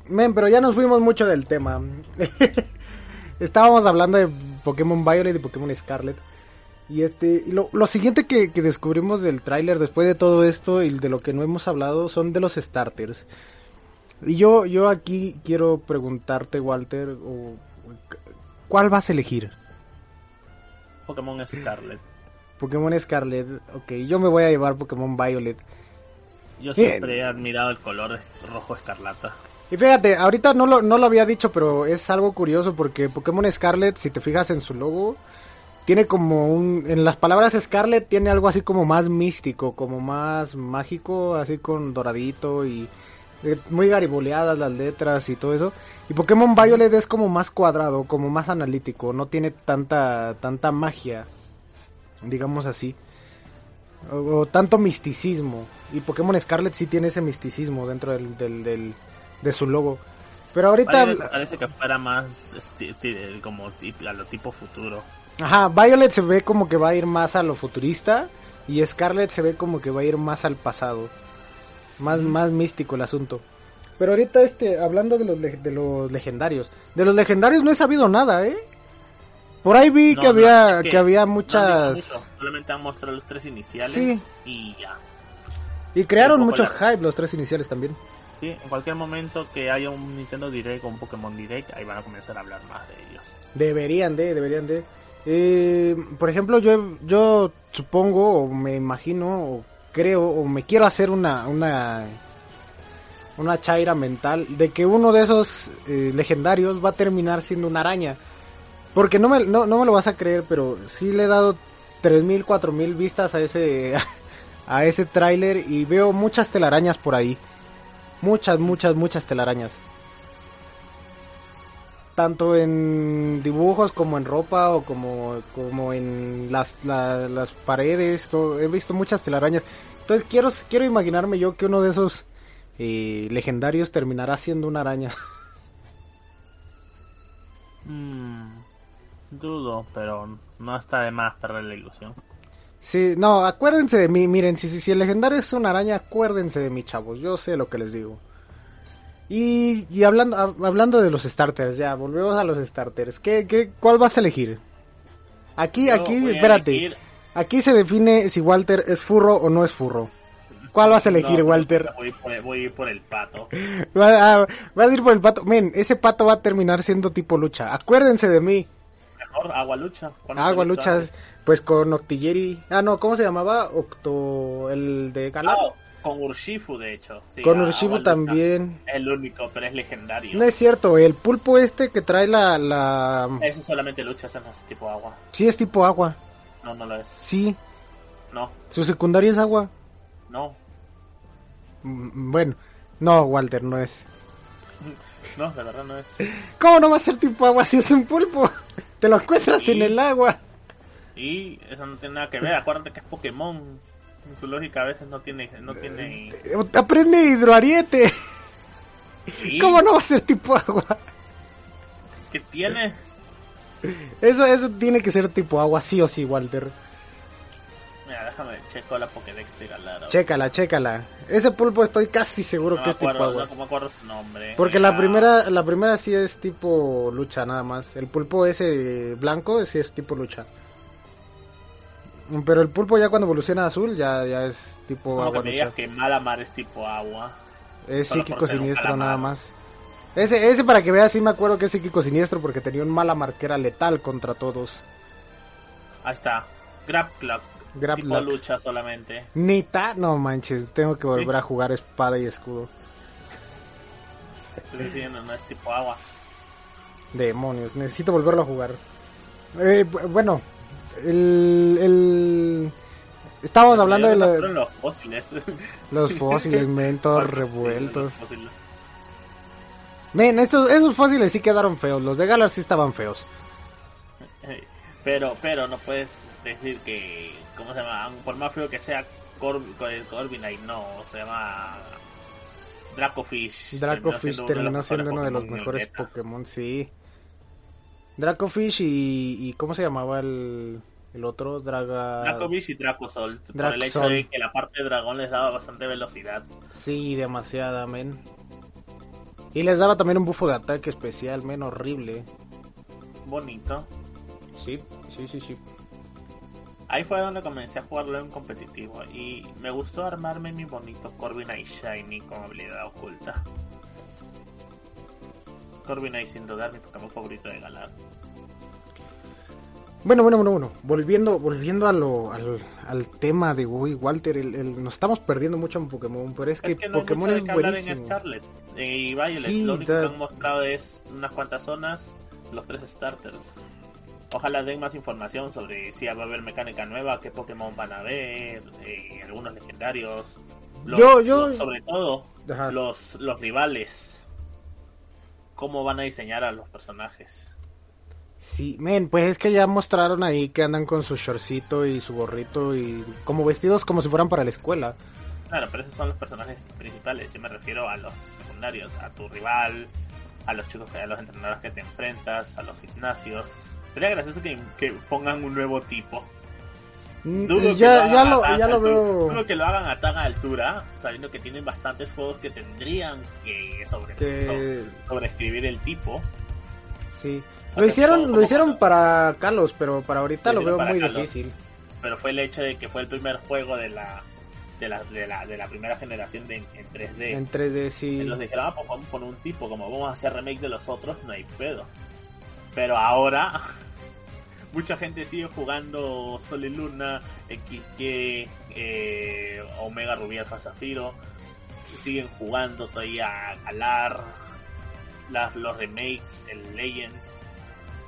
Men, pero ya nos fuimos mucho del tema. Estábamos hablando de Pokémon Violet y Pokémon Scarlet. Y este, y lo, lo siguiente que, que descubrimos del tráiler después de todo esto y de lo que no hemos hablado son de los starters. Y yo, yo aquí quiero preguntarte, Walter, o- ¿cuál vas a elegir? Pokémon Scarlet. Pokémon Scarlet, ok, yo me voy a llevar Pokémon Violet. Yo siempre he admirado el color rojo escarlata. Y fíjate, ahorita no lo, no lo había dicho, pero es algo curioso porque Pokémon Scarlet, si te fijas en su logo, tiene como un... En las palabras Scarlet tiene algo así como más místico, como más mágico, así con doradito y eh, muy gariboleadas las letras y todo eso. Y Pokémon Violet es como más cuadrado, como más analítico, no tiene tanta, tanta magia, digamos así. O, o tanto misticismo. Y Pokémon Scarlet sí tiene ese misticismo dentro del, del, del- de su logo. Pero ahorita... Violet parece que fuera más ti- como a lo tipo futuro. Ajá, Violet se ve como que va a ir más a lo futurista y Scarlet se ve como que va a ir más al pasado. Más, más místico el asunto. Pero ahorita este, hablando de los, de los legendarios. De los legendarios no he sabido nada, ¿eh? Por ahí vi No, que no, había, es que, había no muchas... mucho, Solamente han mostrado los tres iniciales Sí. y ya. Y crearon mucho hype los tres iniciales también. Sí, en cualquier momento que haya un Nintendo Direct o un Pokémon Direct, ahí van a comenzar a hablar más de ellos. Deberían de, deberían de. Eh, por ejemplo, yo, yo supongo, o me imagino, o creo, o me quiero hacer una, una, una chaira mental de que uno de esos eh, legendarios va a terminar siendo una araña. Porque no me, no, no me lo vas a creer, pero sí le he dado 3.000, 4.000 vistas a ese, a ese tráiler y veo muchas telarañas por ahí. Muchas, muchas, muchas telarañas tanto en dibujos como en ropa o como, como en las, la- las paredes. todo. He visto muchas telarañas. Entonces quiero, quiero imaginarme yo que uno de esos eh, legendarios terminará siendo una araña. Mm, dudo, pero no está de más perder la ilusión. Sí, no, acuérdense de mí. Miren, si, si, si el legendario es una araña, acuérdense de mí, chavos. Yo sé lo que les digo. Y, y hablando, hab- hablando de los starters, ya, volvemos a los starters. ¿Qué, qué, ¿Cuál vas a elegir? Aquí, Yo aquí, espérate. elegir- Aquí se define si Walter es furro o no es furro. ¿Cuál vas a elegir, No, Walter? Voy por, voy a ir por el pato. Va a, vas a ir por el pato. Men, ese pato va a terminar siendo tipo lucha. Acuérdense de mí. Mejor agua lucha. ¿Cuándo Agua luchas, pues con Octillery. Ah, no, ¿cómo se llamaba? Octo. El de Galar. Con Urshifu, de hecho. Sí, con Urshifu también. Es el único, pero es legendario. No es cierto, el pulpo este que trae la. la... Eso solamente lucha, eso no es tipo agua. Sí, es tipo agua. No, no lo es. Sí. No, Su secundaria es agua. no, Mm, Bueno, no, Walter, no es. no, de verdad no es. ¿Cómo no va a ser tipo agua si es un pulpo? Te lo encuentras en el agua. Y eso no tiene nada que ver, acuérdate que es Pokémon. En su lógica a veces no tiene, no tiene. Eh, Aprende hidroariete. ¿Y ¿Cómo no va a ser tipo agua? ¿Qué tiene? Eso, eso tiene que ser tipo agua, sí o sí, Walter. Mira, déjame checo la Pokédex de Galara. Chécala, chécala. Ese pulpo estoy casi seguro no que es tipo agua. no me acuerdo su nombre. Porque Mira, la primera, la primera sí es tipo lucha nada más. El pulpo ese blanco sí es tipo lucha. Pero el pulpo ya cuando evoluciona a azul ya, ya es tipo Como que agua me digas que Malamar es tipo agua. Es solo psíquico siniestro nada más. Ese, ese para que veas sí me acuerdo que es psíquico siniestro porque tenía un mala marquera letal contra todos. Ahí está. Graplock. Grab tipo Lock. lucha solamente. Nita, no manches, tengo que volver Sí. a jugar espada y escudo. Estoy diciendo, no es tipo agua. Demonios, necesito volverlo a jugar. Eh, bu- bueno, el, el... Estábamos hablando de los fósiles. los fósiles, men, todos Sí, revueltos. los. Men, estos, esos fósiles sí quedaron feos, los de Galar sí estaban feos. Pero, pero no puedes decir que, ¿cómo se llama? Por más feo que sea Cor Cor- Corviknight, no, se llama Dracofish. Dracofish terminó siendo uno de los Pokémon mejores Violeta. Pokémon, sí. Dracofish y, y ¿cómo se llamaba el, el otro? Draga... Dracovish y Dracosol, por el hecho Dracosol. de que la parte de dragón les daba bastante velocidad. Sí, demasiada, men. Y les daba también un bufo de ataque especial, men, horrible. Bonito. Sí, sí, sí, sí. Ahí fue donde comencé a jugarlo en competitivo y me gustó armarme mi bonito Corviknight Shiny con habilidad oculta. Corviknight sin dudar mi Pokémon favorito de Galar. Bueno, bueno, bueno, bueno. Volviendo, volviendo a lo, al, al tema de Uy, Walter, el, el- nos estamos perdiendo mucho en Pokémon, pero es que es que no Pokémon es hablar en buenísimo. Scarlet eh, y Violet. Sí, Lo único que han mostrado es unas cuantas zonas, los tres starters. Ojalá den más información sobre si va a haber mecánica nueva, qué Pokémon van a ver, eh, algunos legendarios. Los- Yo- yo- los- sobre todo, Ajá. los, los rivales. Cómo van a diseñar a los personajes. Sí, men, pues es que ya mostraron ahí que andan con su shortcito y su gorrito y como vestidos como si fueran para la escuela. Claro, pero esos son los personajes principales. Yo me refiero a los secundarios, a tu rival, a los chicos, a los entrenadores que te enfrentas, a los gimnasios. Sería gracioso que, que pongan un nuevo tipo. Dudo que ya, ya lo, tan ya lo altura- veo Dudo que lo hagan a tan altura, sabiendo que tienen bastantes juegos que tendrían que sobre, que sobre- sobreescribir el tipo. sí. O Lo sea, hicieron, lo hicieron para Carlos, pero para ahorita Lo veo muy difícil. Pero fue el hecho de que fue el primer juego de la de la, de la, de la primera generación de, en 3D. En 3D sí. Entonces dijeron, ah, pues vamos poner un tipo, como vamos a hacer remake de los otros, no hay pedo. Pero ahora, mucha gente sigue jugando Sol y Luna, XY, eh, Omega Rubí Alfa Zafiro, siguen jugando todavía a Galar, las, los remakes, el Legends,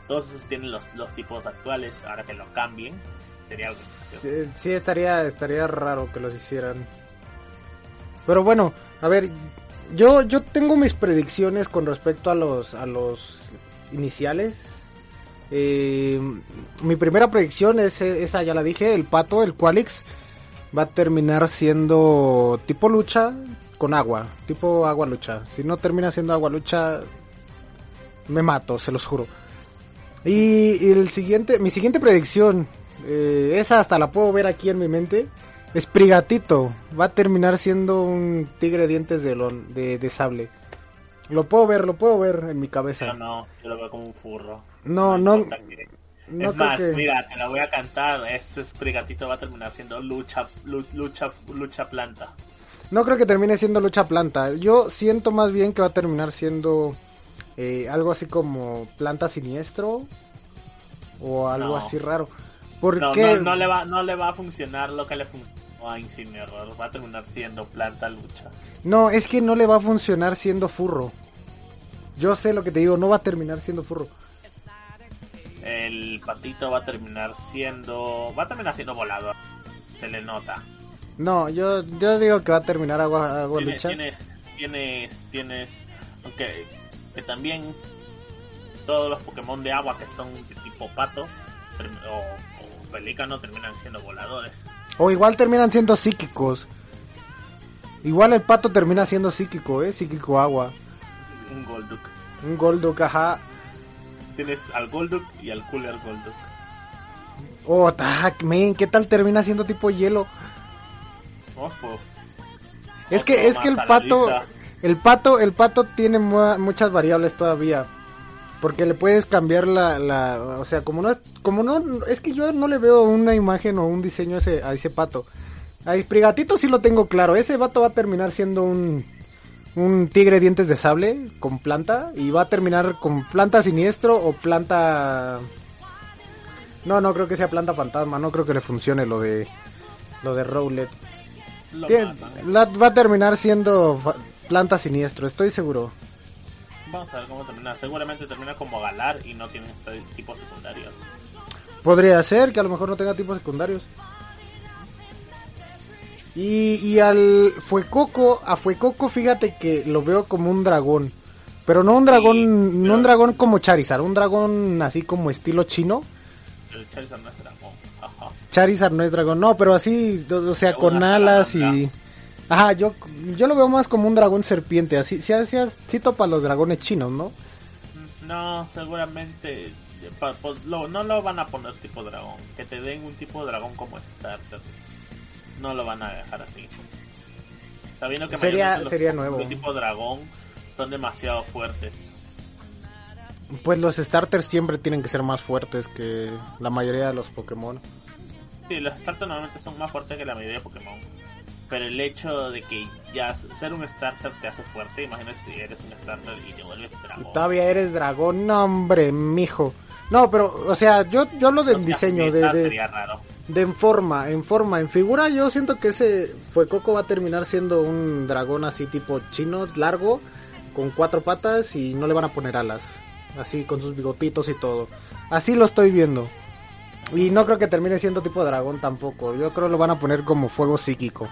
todos esos tienen los, los tipos actuales, ahora que lo cambien, sería algo. Sí, sí, estaría, estaría raro que los hicieran. Pero bueno, a ver, yo, yo tengo mis predicciones con respecto a los, a los iniciales. Eh, mi primera predicción es esa, ya la dije, el pato, el Qualix, va a terminar siendo tipo lucha con agua, tipo agua lucha. Si no termina siendo agua lucha, me mato, se los juro. Y, el siguiente, mi siguiente predicción, eh, esa hasta la puedo ver aquí en mi mente, es Prigatito. Va a terminar siendo un tigre dientes de, lon- de, de sable. Lo puedo ver, lo puedo ver en mi cabeza. no, yo lo veo como un furro. No, no, no es más, que- mira, te la voy a cantar. Ese Sprigatito va a terminar siendo lucha, lu- lucha, lucha planta. No creo que termine siendo lucha planta. Yo siento más bien que va a terminar siendo eh, algo así como planta siniestro o algo No. así raro. ¿Por No, qué? no, no le va, no le va a funcionar lo que le funcionó a Incineroar. Va a terminar siendo planta lucha. No, es que no le va a funcionar siendo furro. Yo sé lo que te digo, no va a terminar siendo furro. El patito va a terminar siendo, va a terminar siendo volador. Se le nota. No, yo, yo digo que va a terminar agua, Tienes, lucha. tienes, tienes, tienes, aunque que también todos los Pokémon de agua que son de tipo pato o, o pelícano terminan siendo voladores. O igual terminan siendo psíquicos. Igual el pato termina siendo psíquico, ¿eh? Psíquico agua. Un Golduck. Un Golduck, ajá. Tienes al Golduck y al Cooler Golduck. Oh, tac, men, ¿qué tal termina siendo tipo hielo? Ojo. Es Otro que, es que el pato, el pato, el pato tiene mu- muchas variables todavía. Porque le puedes cambiar la, la, o sea, como no, como no, es que yo no le veo una imagen o un diseño a ese, a ese pato. A Sprigatito sí lo tengo claro, ese vato va a terminar siendo un, un tigre dientes de sable con planta y va a terminar con planta siniestro o planta... No, no creo que sea planta fantasma, no creo que le funcione lo de, lo de Rowlet. Lo Tien- matan. la- va a terminar siendo fa- planta siniestro, estoy seguro. Vamos a ver cómo termina. Seguramente termina como Galar y no tiene este tipo secundario. Podría ser que a lo mejor no tenga tipos secundarios. Y, y al Fuecoco, a Fuecoco fíjate que lo veo como un dragón. Pero no un dragón, Sí, no pero- un dragón como Charizard, un dragón así como estilo chino. El Charizard no es dragón. Ajá. Charizard no es dragón, no, pero así, o sea, con alas y... Ajá, yo, yo lo veo más como un dragón serpiente, así, sí, sí, sí topa los dragones chinos, ¿no? No, seguramente eh, lo- no lo van a poner tipo dragón. Que te den un tipo de dragón como starter. No lo van a dejar así. Sabiendo que Sería- los sería nuevo. de tipo dragón son demasiado fuertes. Pues los starters siempre tienen que ser más fuertes que la mayoría de los Pokémon. Sí, los starters normalmente son más fuertes que la mayoría de Pokémon. Pero el hecho de que ya ser un starter te hace fuerte, imagínate si eres un starter y te vuelves dragón. Todavía eres dragón, no hombre, mijo. No, pero, o sea, yo, yo hablo del O sea, diseño, de, neta, de, de en forma, en forma, en figura, yo siento que ese Fuecoco va a terminar siendo un dragón así tipo chino, largo, con cuatro patas y no le van a poner alas. Así con sus bigotitos y todo. Así lo estoy viendo. Y no creo que termine siendo tipo dragón tampoco. Yo creo que lo van a poner como fuego psíquico.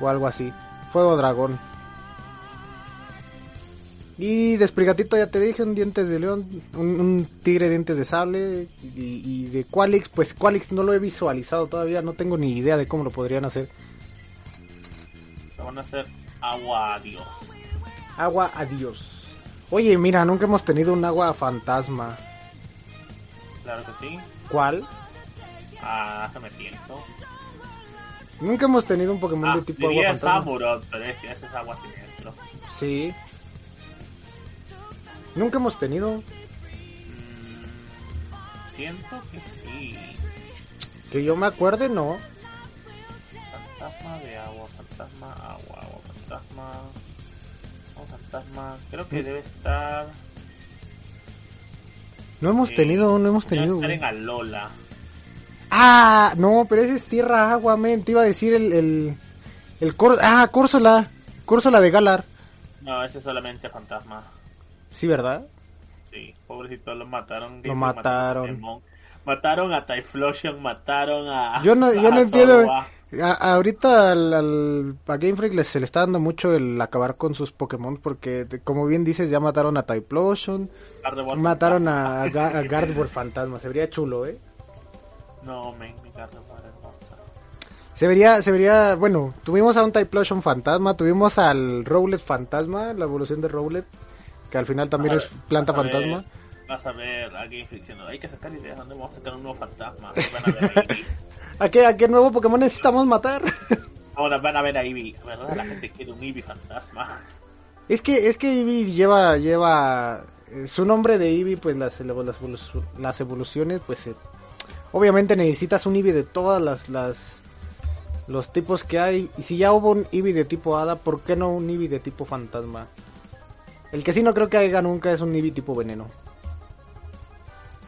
O algo así. Fuego dragón. Y de Sprigatito ya te dije, un dientes de león, un, un tigre dientes de sable. Y, y de Qualix, pues Qualix no lo he visualizado todavía, no tengo ni idea de cómo lo podrían hacer. Lo van a hacer agua a Dios. Agua, adiós. Oye, mira, nunca hemos tenido un agua fantasma. Claro que sí. ¿Cuál? Ah, déjame pienso. Nunca hemos tenido un Pokémon Ah, de tipo agua fantasma. Pero es que ese es agua siniestro. Sí. Nunca hemos tenido. Siento que sí. Que yo me acuerde, no. Fantasma de agua, fantasma agua, agua, fantasma. Oh, fantasma. Creo que Mm. debe estar. No hemos eh, tenido, no hemos debe tenido. estar güey. en Alola. Ah, no, pero ese es tierra agua, men. Te iba a decir el. El, el Cor- Ah, Córsola. Córsola de Galar. No, ese es solamente fantasma. Sí, ¿verdad? Sí, pobrecito, lo mataron. Lo Dicen, mataron. Mataron a Typhlosion, mataron a. Yo no, yo a no entiendo. A- ahorita al, al- a Game Freak le- se le está dando mucho el acabar con sus Pokémon porque, como bien dices, ya mataron a Typhlosion, mataron a, a, Ga- a Gardevoir Fantasma. Se vería chulo, ¿eh? No, men, mi Gardevoir. Se vería, se vería, bueno, tuvimos a un Typhlosion Fantasma, tuvimos al Rowlet Fantasma, la evolución de Rowlet, que al final también es planta vas a ver- fantasma. Vas a ver a Game Freak diciendo, hay que sacar ideas, ¿dónde vamos a sacar un nuevo fantasma? Van a ver a. ¿A qué, ¿A qué nuevo Pokémon necesitamos matar? Ahora van a ver a Eevee, ¿verdad? La gente quiere un Eevee fantasma. Es que, es que Eevee lleva, lleva, eh, su nombre de Eevee, pues las, las evoluciones, pues eh, obviamente necesitas un Eevee de todas las, las, los tipos que hay. Y si ya hubo un Eevee de tipo Hada, ¿por qué no un Eevee de tipo Fantasma? El que sí no creo que haya nunca es un Eevee tipo Veneno.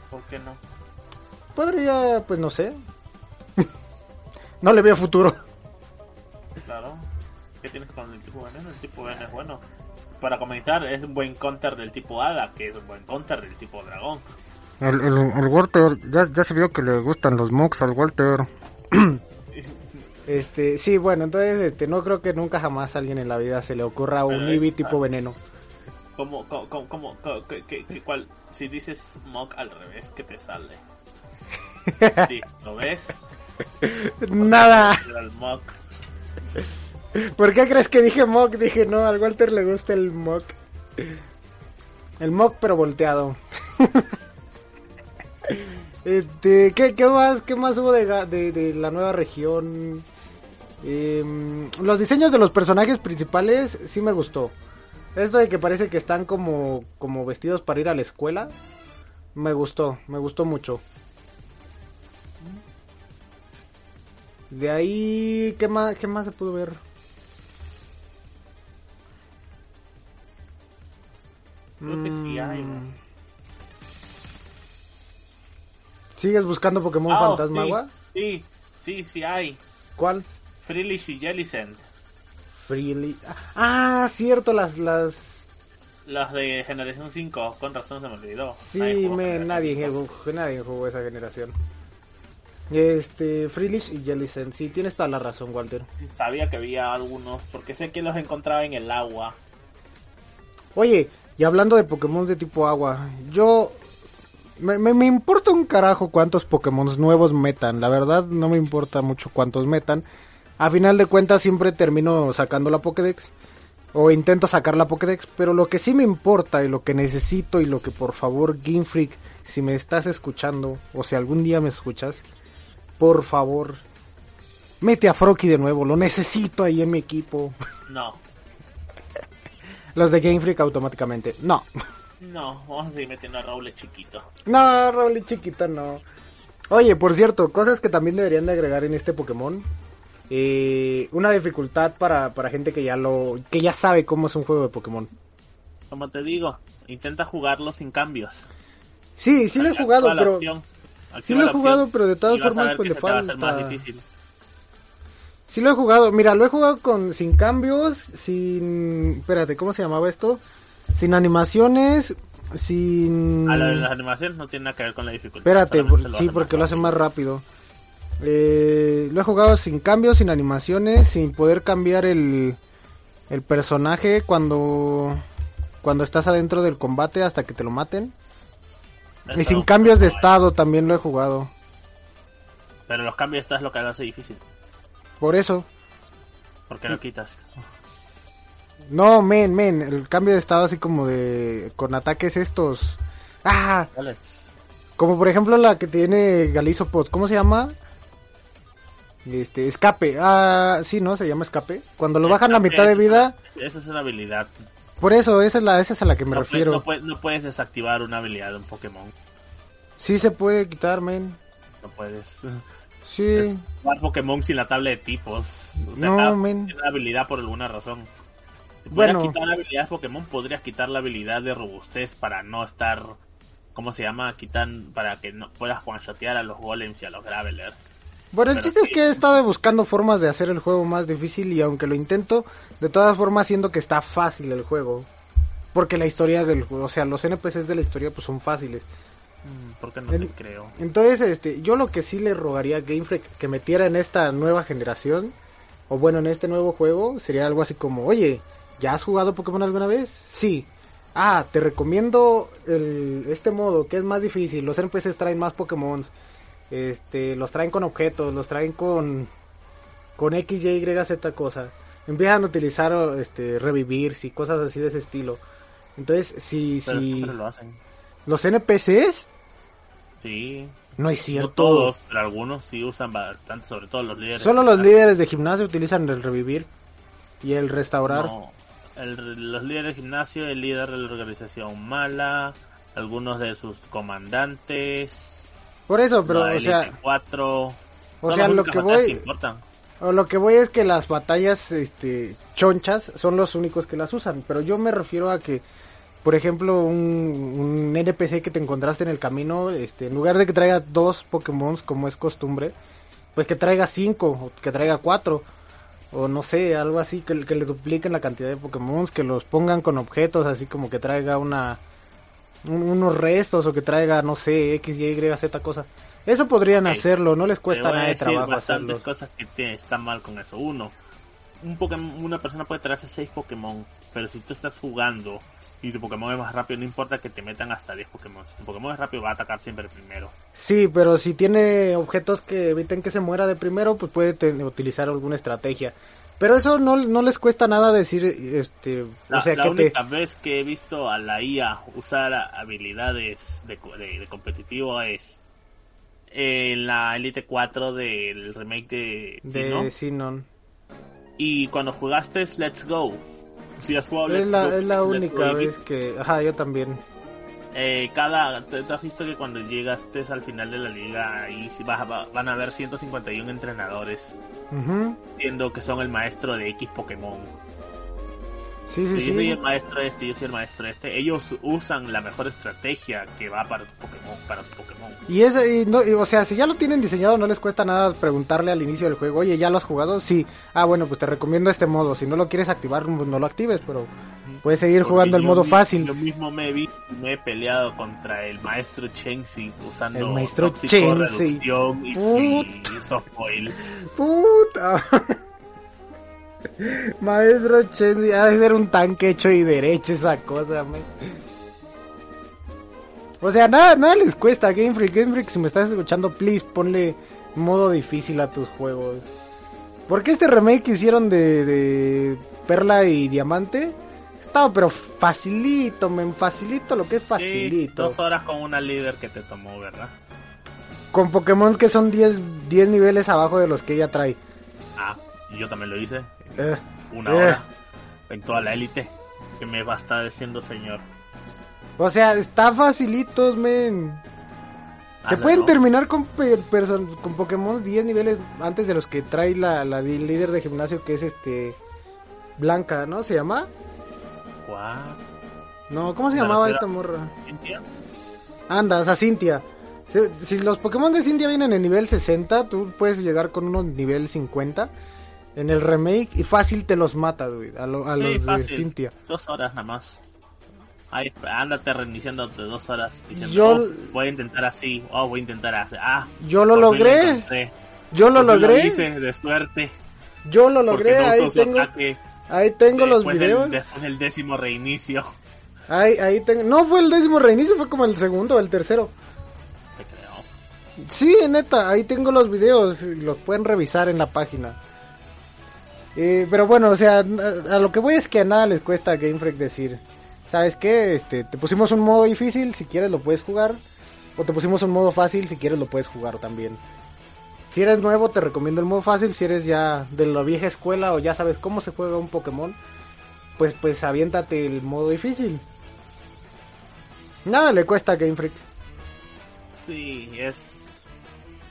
¿Por qué no? Podría, pues no sé. no le veo futuro. Claro. ¿Qué tienes con el tipo veneno? El tipo veneno es bueno. Para comentar, es un buen counter del tipo Hada, que es un buen counter del tipo dragón. El, el, el Walter, ya, ya se vio que le gustan los mocks al Walter. Este, sí, bueno, entonces este, no creo que nunca jamás a alguien en la vida se le ocurra un Eevee tipo veneno. Como, como, como, como- co- que- que- que cual- si dices Mog al revés, ¿qué te sale? Sí, ¿lo ves? Nada. ¿Por qué crees que dije mock? Dije, no, al Walter le gusta el mock. El mock pero volteado. este, ¿qué, qué más, qué más hubo de, de, de la nueva región? Em, los diseños de los personajes principales sí me gustó. Esto de que parece que están como, como vestidos para ir a la escuela. Me gustó, me gustó mucho. De ahí, ¿qué más, qué más se pudo ver? Creo que sí hay, Mm. ¿no? ¿Sigues buscando Pokémon Ah, Fantasma sí, Agua? Sí, sí, sí hay. ¿Cuál? Freelish y Jellicent. Freely. Ah, cierto, las las Los de generación 5, con razón se me olvidó. Sí, Nadie jugó me, nadie, 5. jugó, nadie jugó esa generación. Este, Freelish y Jellicent. Sí, tienes toda la razón, Walter. Sabía que había algunos, porque sé que los encontraba en el agua. Oye, y hablando de Pokémon de tipo agua, yo... Me, me, me importa un carajo cuántos Pokémon nuevos metan. La verdad, no me importa mucho cuántos metan. A final de cuentas, siempre termino sacando la Pokédex. O intento sacar la Pokédex. Pero lo que sí me importa y lo que necesito y lo que por favor, Game Freak, si me estás escuchando, o si algún día me escuchas, por favor, mete a Froki de nuevo. Lo necesito ahí en mi equipo. No, Los de Game Freak automáticamente. No. no, vamos a seguir metiendo a Raúl chiquito. No, Rolly chiquita no. Oye, por cierto, cosas que también deberían de agregar en este Pokémon. Eh, una dificultad para, para gente que ya lo que ya sabe cómo es un juego de Pokémon. Como te digo, intenta jugarlo sin cambios. Sí, sí lo he jugado, la pero sí lo he la jugado, pero de todas formas pues le falta. Sí lo he jugado. Mira, lo he jugado con sin cambios, sin espérate, ¿cómo se llamaba esto? Sin animaciones, sin A lo de las animaciones no tiene nada que ver con la dificultad. Espérate, por- sí, porque lo hace más rápido. Eh, lo he jugado sin cambios, sin animaciones, sin poder cambiar el, el personaje cuando cuando estás adentro del combate hasta que te lo maten. Y sin cambios de hay. estado también lo he jugado. Pero los cambios de estado es lo que lo hace difícil. Por eso. Porque lo quitas. No, men, men, el cambio de estado así como de con ataques estos. Ah, Alex. como por ejemplo la que tiene Galizopod, ¿cómo se llama? Este, escape. Ah, sí, ¿no? Se llama escape. Cuando lo bajan la mitad de vida, Esa es una habilidad. Por eso, esa es, la, esa es a la que me no, refiero. no, puedes, no puedes desactivar una habilidad de un Pokémon. Sí se puede quitar, men. No puedes. Sí. Jugar Pokémon sin la tabla de tipos. O sea, No, cada men. tiene una habilidad por alguna razón. Si Bueno. quitar la habilidad de Pokémon, podrías quitar la habilidad de robustez para no estar. ¿Cómo se llama? Quitan para que no puedas one-shotear a los golems y a los gravelers. Bueno, el Pero chiste es que he estado buscando formas de hacer el juego más difícil y aunque lo intento, de todas formas siento que está fácil el juego. Porque la historia del juego, o sea, los NPCs de la historia pues son fáciles. Porque no El- te creo. Entonces, este, yo lo que sí le rogaría a Game Freak que metiera en esta nueva generación, o bueno, en este nuevo juego, sería algo así como, oye, ¿ya has jugado Pokémon alguna vez? Sí. Ah, te recomiendo el, este modo, que es más difícil. Los NPCs traen más Pokémon. Este, los traen con objetos, los traen con, con X, Y, Y, Z cosa. Empiezan a utilizar, este, revivir, y cosas así de ese estilo. Entonces, si, Pero si lo hacen. los NPCs, Sí. no es No cierto. todos, pero algunos sí usan bastante, sobre todo los líderes. Solo los líderes de gimnasio utilizan el revivir y el restaurar. No, el- los líderes de gimnasio, el líder de la organización mala, algunos de sus comandantes, Por eso, pero la o sea, Elite 4. o sea, lo que voy importan. o lo que voy es que las batallas este chonchas son los únicos que las usan, pero yo me refiero a que por ejemplo, un, un NPC que te encontraste en el camino, este, en lugar de que traiga dos Pokémon como es costumbre, pues que traiga cinco, o que traiga cuatro, o no sé, algo así, que, que le dupliquen la cantidad de Pokémon, que los pongan con objetos, así como que traiga una un- unos restos, o que traiga, no sé, X, Y, Z cosa. Eso podrían hacerlo, no les cuesta nada de trabajo bastantes hacerlo. cosas que te- están mal con eso. Uno, un Pokémon, una persona puede traerse 6 Pokémon, pero si tú estás jugando y tu Pokémon es más rápido, no importa que te metan hasta 10 Pokémon. Si tu Pokémon es rápido, va a atacar siempre primero. Sí, pero si tiene objetos que eviten que se muera de primero, pues puede utilizar alguna estrategia. Pero eso no, no les cuesta nada decir, este, La, o sea, la que te... única vez que he visto a la IA usar habilidades de, de- de competitivo es en la Elite 4 del remake de, de. Sinon. y cuando jugaste Let's Go. Si has jugado Es Let's la, Go, es la única vez que... Ajá, yo también. Eh, cada te, te has visto que cuando llegaste al final de la liga ahí vas- va- van a haber 151 entrenadores Ujú. siendo que son el maestro de X Pokémon Sí, sí, Si yo soy sí. el maestro este, yo soy el maestro este. Ellos usan la mejor estrategia que va para tu Pokémon, para su Pokémon. Y es, y no, y, o sea, si ya lo tienen diseñado, no les cuesta nada preguntarle al inicio del juego, oye, ¿ya lo has jugado? Sí. Ah, bueno, pues te recomiendo este modo. Si no lo quieres activar, no lo actives, pero puedes seguir Porque jugando el modo fácil. Yo mismo me visto, me he peleado contra el maestro Chensi usando El maestro Chensi. y, y softboil. Puta. Maestro Chen, ha de ser un tanque hecho y derecho esa cosa, man. O sea, nada, nada les cuesta Game Freak. Game Freak, si me estás escuchando, please ponle modo difícil a tus juegos. Porque este remake que hicieron de, de Perla y Diamante estaba pero facilito, men, facilito lo que es Sí, facilito. dos horas con una líder que te tomó, ¿verdad? Con Pokémon que son 10, 10 niveles abajo de los que ella trae. Ah, yo también lo hice. Eh. Una Eh. hora. En toda la élite. Que me va a estar diciendo señor. O sea, está facilitos, men. Se Ala, pueden no. terminar con, pe- person- con Pokémon 10 niveles antes de los que trae la, la líder de gimnasio que es este Blanca, ¿no? ¿Se llama? No, ¿cómo se llamaba esta morra? ¿Cintia? Anda, o sea, Cintia. Si, si los Pokémon de Cintia vienen en nivel 60, tú puedes llegar con unos nivel 50 en el remake y fácil te los matas, güey, a, lo- a Sí, los de. Cintia. Dos horas nada más. Ay, ándate reiniciando de dos horas. Diciendo, Yo- "Oh, voy a intentar así. Oh, voy a intentar así. Ah, Yo lo logré, yo lo logré, hice de suerte. yo lo logré, no ahí tengo, ataque ahí tengo los después del- videos. después del décimo reinicio. Ahí, ahí tengo. No fue el décimo reinicio, fue como el segundo el tercero. Te creo. Sí, neta, ahí tengo los videos los pueden revisar en la página. Eh, pero bueno, o sea, a, lo que voy es que a nada les cuesta a Game Freak decir, ¿sabes qué? Este, te pusimos un modo difícil, si quieres lo puedes jugar. O te pusimos un modo fácil, si quieres lo puedes jugar también. Si eres nuevo, te recomiendo el modo fácil. Si eres ya de la vieja escuela o ya sabes cómo se juega un Pokémon, pues, pues aviéntate el modo difícil. Nada le cuesta a Game Freak. Sí, es.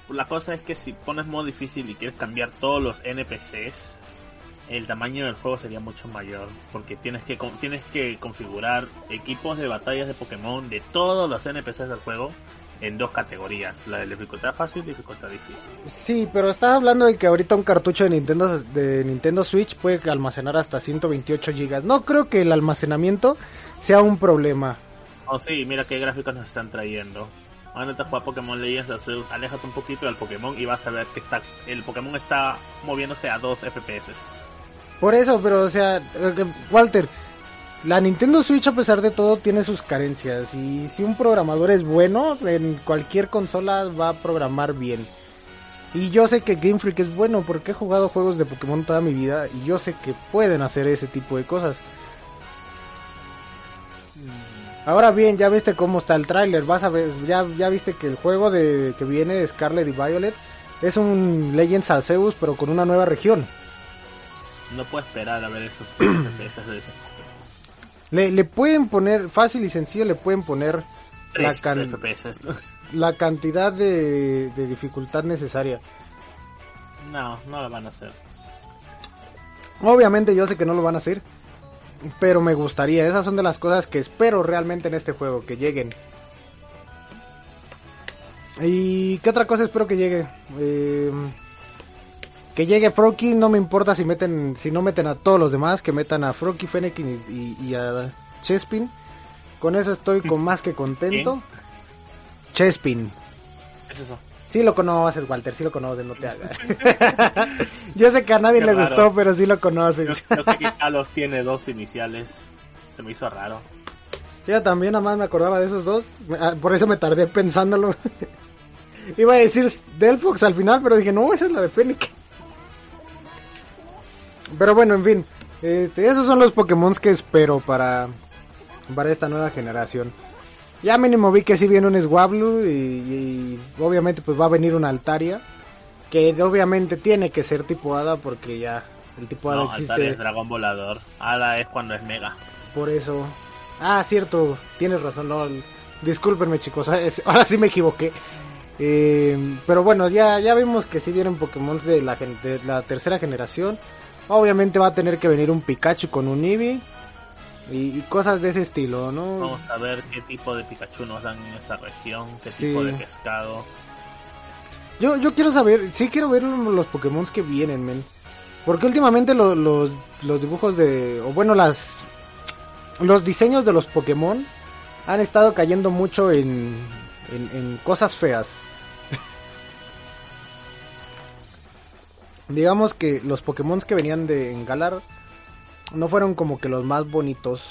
La cosa es que si pones modo difícil y quieres cambiar todos los NPCs, el tamaño del juego sería mucho mayor. Porque tienes que, tienes que configurar equipos de batallas de Pokémon de todos los NPCs del juego en dos categorías: la de dificultad fácil y dificultad difícil. Sí, pero estás hablando de que ahorita un cartucho de Nintendo de Nintendo Switch puede almacenar hasta 128 gigas. No creo que el almacenamiento sea un problema. Oh, sí, mira qué gráficos nos están trayendo. Ahora te juega Pokémon Legends, Arceus, aléjate un poquito del Pokémon y vas a ver que está, el Pokémon está moviéndose a 2 FPS. Por eso, pero o sea, eh, Walter, la Nintendo Switch a pesar de todo tiene sus carencias y si un programador es bueno, en cualquier consola va a programar bien. Y yo sé que Game Freak es bueno porque he jugado juegos de Pokémon toda mi vida y yo sé que pueden hacer ese tipo de cosas. Ahora bien, ya viste cómo está el tráiler, vas a ver, ya, ya viste que el juego de que viene Scarlet y Violet es un Legends Arceus pero con una nueva región. No puedo esperar a ver esos FPS de ese Le, le pueden poner, fácil y sencillo, le pueden poner la, 3 can- FPS. la cantidad de, de dificultad necesaria. No, no lo van a hacer. Obviamente yo sé que no lo van a hacer, pero me gustaría. Esas son de las cosas que espero realmente en este juego, que lleguen. ¿Y qué otra cosa espero que llegue? Eh, que llegue Froakie, no me importa si meten, si no meten a todos los demás, que metan a Froakie, Fennec y, y- y a Chespin. Con eso estoy con más que contento. Chespin. ¿Qué es eso? Sí lo conoces, Walter, sí lo conoces, no te hagas. yo sé que a nadie Qué le raro. gustó, pero sí lo conoces. Yo, yo sé que Carlos tiene dos iniciales. Se me hizo raro. Yo también nada más me acordaba de esos dos, ah, por eso me tardé pensándolo. Iba a decir Delphox al final, pero dije, no, esa es la de Fennec. Pero bueno, en fin, este, esos son los Pokémon que espero para, para esta nueva generación. Ya mínimo vi que sí viene un Swablu y, y obviamente pues va a venir una Altaria, que obviamente tiene que ser tipo Hada porque ya el tipo Hada No, existe. es dragón volador. Hada es cuando es mega. Por eso. Ah, cierto, tienes razón. No, discúlpenme, chicos. ah, Ahora sí me equivoqué. Eh, pero bueno, ya, ya vimos que sí vienen Pokémon de la, de la tercera generación. Obviamente va a tener que venir un Pikachu con un Eevee. Y, cosas de ese estilo, ¿no? Vamos a ver qué tipo de Pikachu nos dan en esa región, qué Sí. tipo de pescado. Yo, yo quiero saber, sí quiero ver los Pokémon que vienen, men. Porque últimamente lo- los, los dibujos de, o bueno, las, los diseños de los Pokémon han estado cayendo mucho en, en, en cosas feas. Digamos que los Pokémon que venían de en Galar no fueron como que los más bonitos.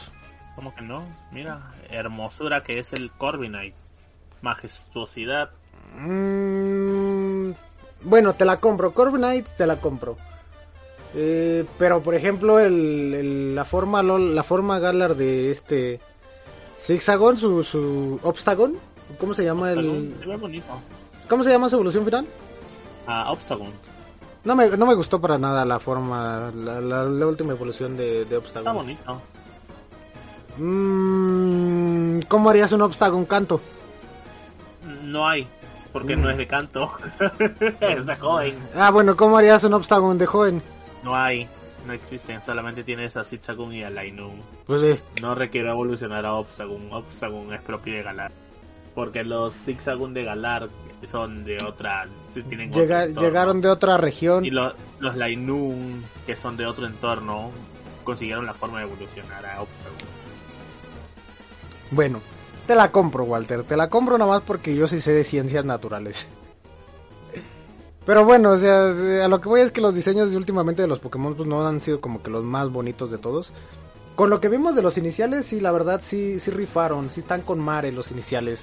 ¿Cómo que no? Mira, hermosura que es el Corviknight. Majestuosidad. Mm, bueno, te la compro. Corviknight te la compro. Eh, pero por ejemplo, el, el- la forma LOL- la forma Galar de este Zigzagon, su, su Obstagon, ¿cómo se llama Se el ve bonito. cómo se llama su evolución final? Ah, Obstagon. No me, no me gustó para nada la forma, la, la- la última evolución de, de Está Obstagon. bonito. Mm, ¿Cómo harías un Obstagon canto? No hay, porque Mm. no es de canto. es de joven. Ah, bueno, ¿cómo harías un Obstagon de joven? No hay, no existen. Solamente tienes a Zigzagoon y a Lainun. Pues sí. No requiere evolucionar a Obstagoon. Obstagoon es propio de Galar. Porque los Zigzagoon de Galar son de otra. tienen Llega- llegaron de otra región. Y lo- los Lainun, que son de otro entorno, consiguieron la forma de evolucionar a Obstagoon. Bueno, te la compro, Walter. Te la compro nada más porque yo sí sé de ciencias naturales. Pero bueno, o sea, a lo que voy es que los diseños de últimamente de los Pokémon pues, no han sido como que los más bonitos de todos. Con lo que vimos de los iniciales, sí, la verdad sí, sí rifaron, sí están con Mare los iniciales.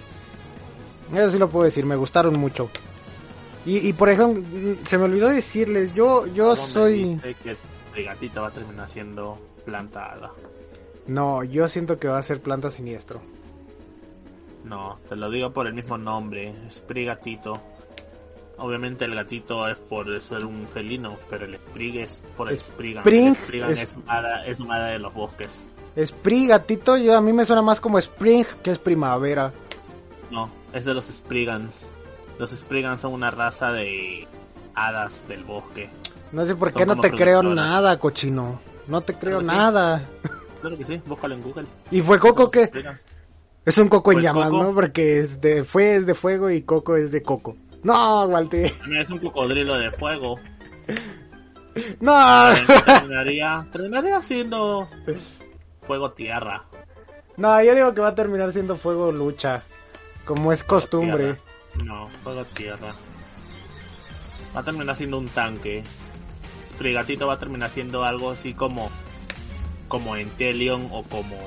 Eso sí lo puedo decir, me gustaron mucho. Y, y por ejemplo, se me olvidó decirles, yo, yo ¿Cómo me soy... que el gatito va a terminar siendo plantada? No, yo siento que va a ser planta siniestro. No, te lo digo por el mismo nombre, Sprigatito. Obviamente el gatito es por ser un felino, pero el Sprig es por el Sprigan. Spring El es- hada, es hada de los bosques. Spring, gatito, yo a mí me suena más como Spring que es primavera. No, es de los Sprigans. Los Sprigans son una raza de hadas del bosque. No sé por qué no te creo nada, cochino. No te creo Claro que sí. nada. Claro que sí, búscalo en Google. ¿Y fue Coco que. Es un coco en llamas, Coco. ¿no? Porque es de, fue es de fuego y coco es de coco. No, Walter. Es un cocodrilo de fuego. No. terminaría, terminaría siendo fuego tierra. No, yo digo que va a terminar siendo fuego lucha. Como es costumbre. Tierra. No, fuego tierra. Va a terminar siendo un tanque. Sprigatito va a terminar siendo algo así como como Entelion o como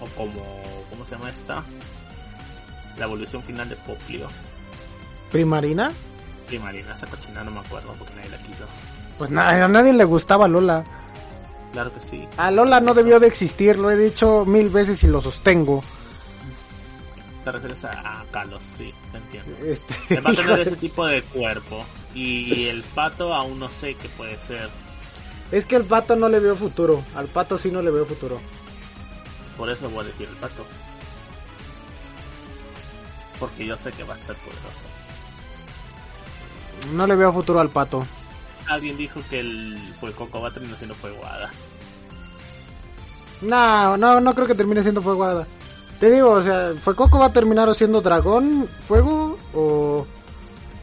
o como ¿cómo se llama esta? La evolución final de Poplio. ¿Primarina? Primarina, esa cochina no me acuerdo porque nadie la quiso. Pues nada, a nadie le gustaba Lola. Claro que sí. A Lola no debió de existir, lo he dicho mil veces y lo sostengo. Te refieres a, a Kalos, sí, te entiendo. Este, Va a tener ese tipo de cuerpo. Y el pato aún no sé qué puede ser. Es que el pato no le veo futuro. Al pato sí no le veo futuro. Por eso voy a decir el pato. Porque yo sé que va a ser poderoso. No le veo futuro al pato. Alguien dijo que el Fuecoco va a terminar siendo Fueguada. No, no, no creo que termine siendo fuego hada. Te digo, o sea, Fuecoco va a terminar siendo dragón, fuego o,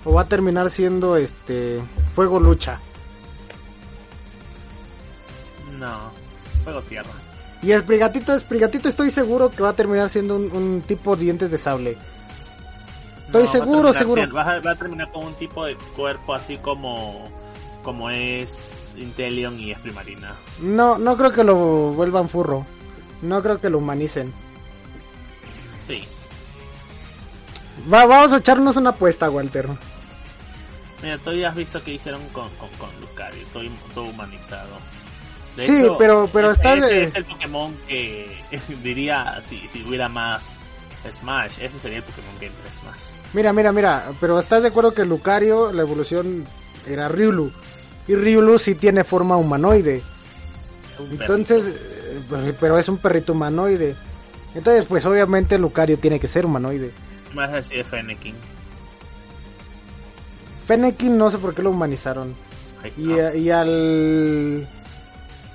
o va a terminar siendo este fuego lucha. No, Fuego Tierra. Y el Prigatito, es Prigatito estoy seguro que va a terminar siendo un, un tipo dientes de sable. Estoy No, seguro, seguro. siendo- va, a, va a terminar con un tipo de cuerpo así como como es Intelion y es Primarina. No, no creo que lo vuelvan furro. No creo que lo humanicen. Sí. Va, vamos a echarnos una apuesta, Walter. Mira, tú ya has visto que hicieron con, con, con Lucario, todo, todo humanizado. De Sí, pero- pero ese, está de- es el Pokémon que diría si, si hubiera más Smash. Ese sería el Pokémon que entra Smash. Mira, mira, mira. Pero estás de acuerdo que Lucario, la evolución era Riolu. Y Riolu sí tiene forma humanoide. Entonces, eh, pero es un perrito humanoide. Entonces, pues obviamente Lucario tiene que ser humanoide. perrito. ¿Qué más decir de Fennekin? Fennekin no sé por qué lo humanizaron. Ay, Y, no. a- y al...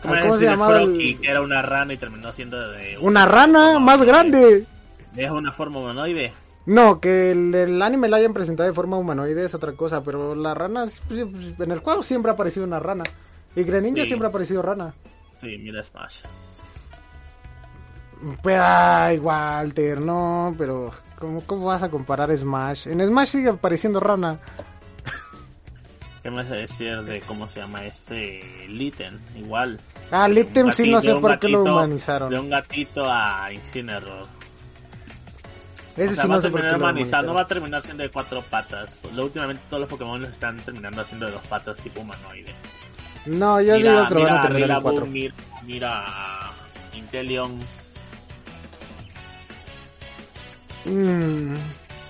¿Cómo, ¿Cómo se llamaba el- era una rana y terminó siendo de Una rana más grande. Es una forma humanoide. No, que el, el anime la hayan presentado de forma humanoide es otra cosa, pero la rana, es- pues, pues, en el juego siempre ha aparecido una rana. Y Greninja Sí. siempre ha aparecido rana. Sí, mira Smash. Pero, ay, Walter, no, pero ¿cómo, ¿cómo vas a comparar Smash? En Smash sigue apareciendo rana. ¿Qué me vas a decir de cómo se llama este Litten? Igual. Ah, De Liptem un sí no sé por qué lo humanizaron. De un gatito a Incineroar. Ese o sea, sí no a sé por qué terminar lo humanizado, no va a terminar siendo de cuatro patas. Lo, últimamente todos los Pokémon los están terminando haciendo de dos patas tipo humanoide. No, yo mira, digo que lo van a mira, terminar mira, en cuatro. Boom, mira, mira Inteleon. Mm,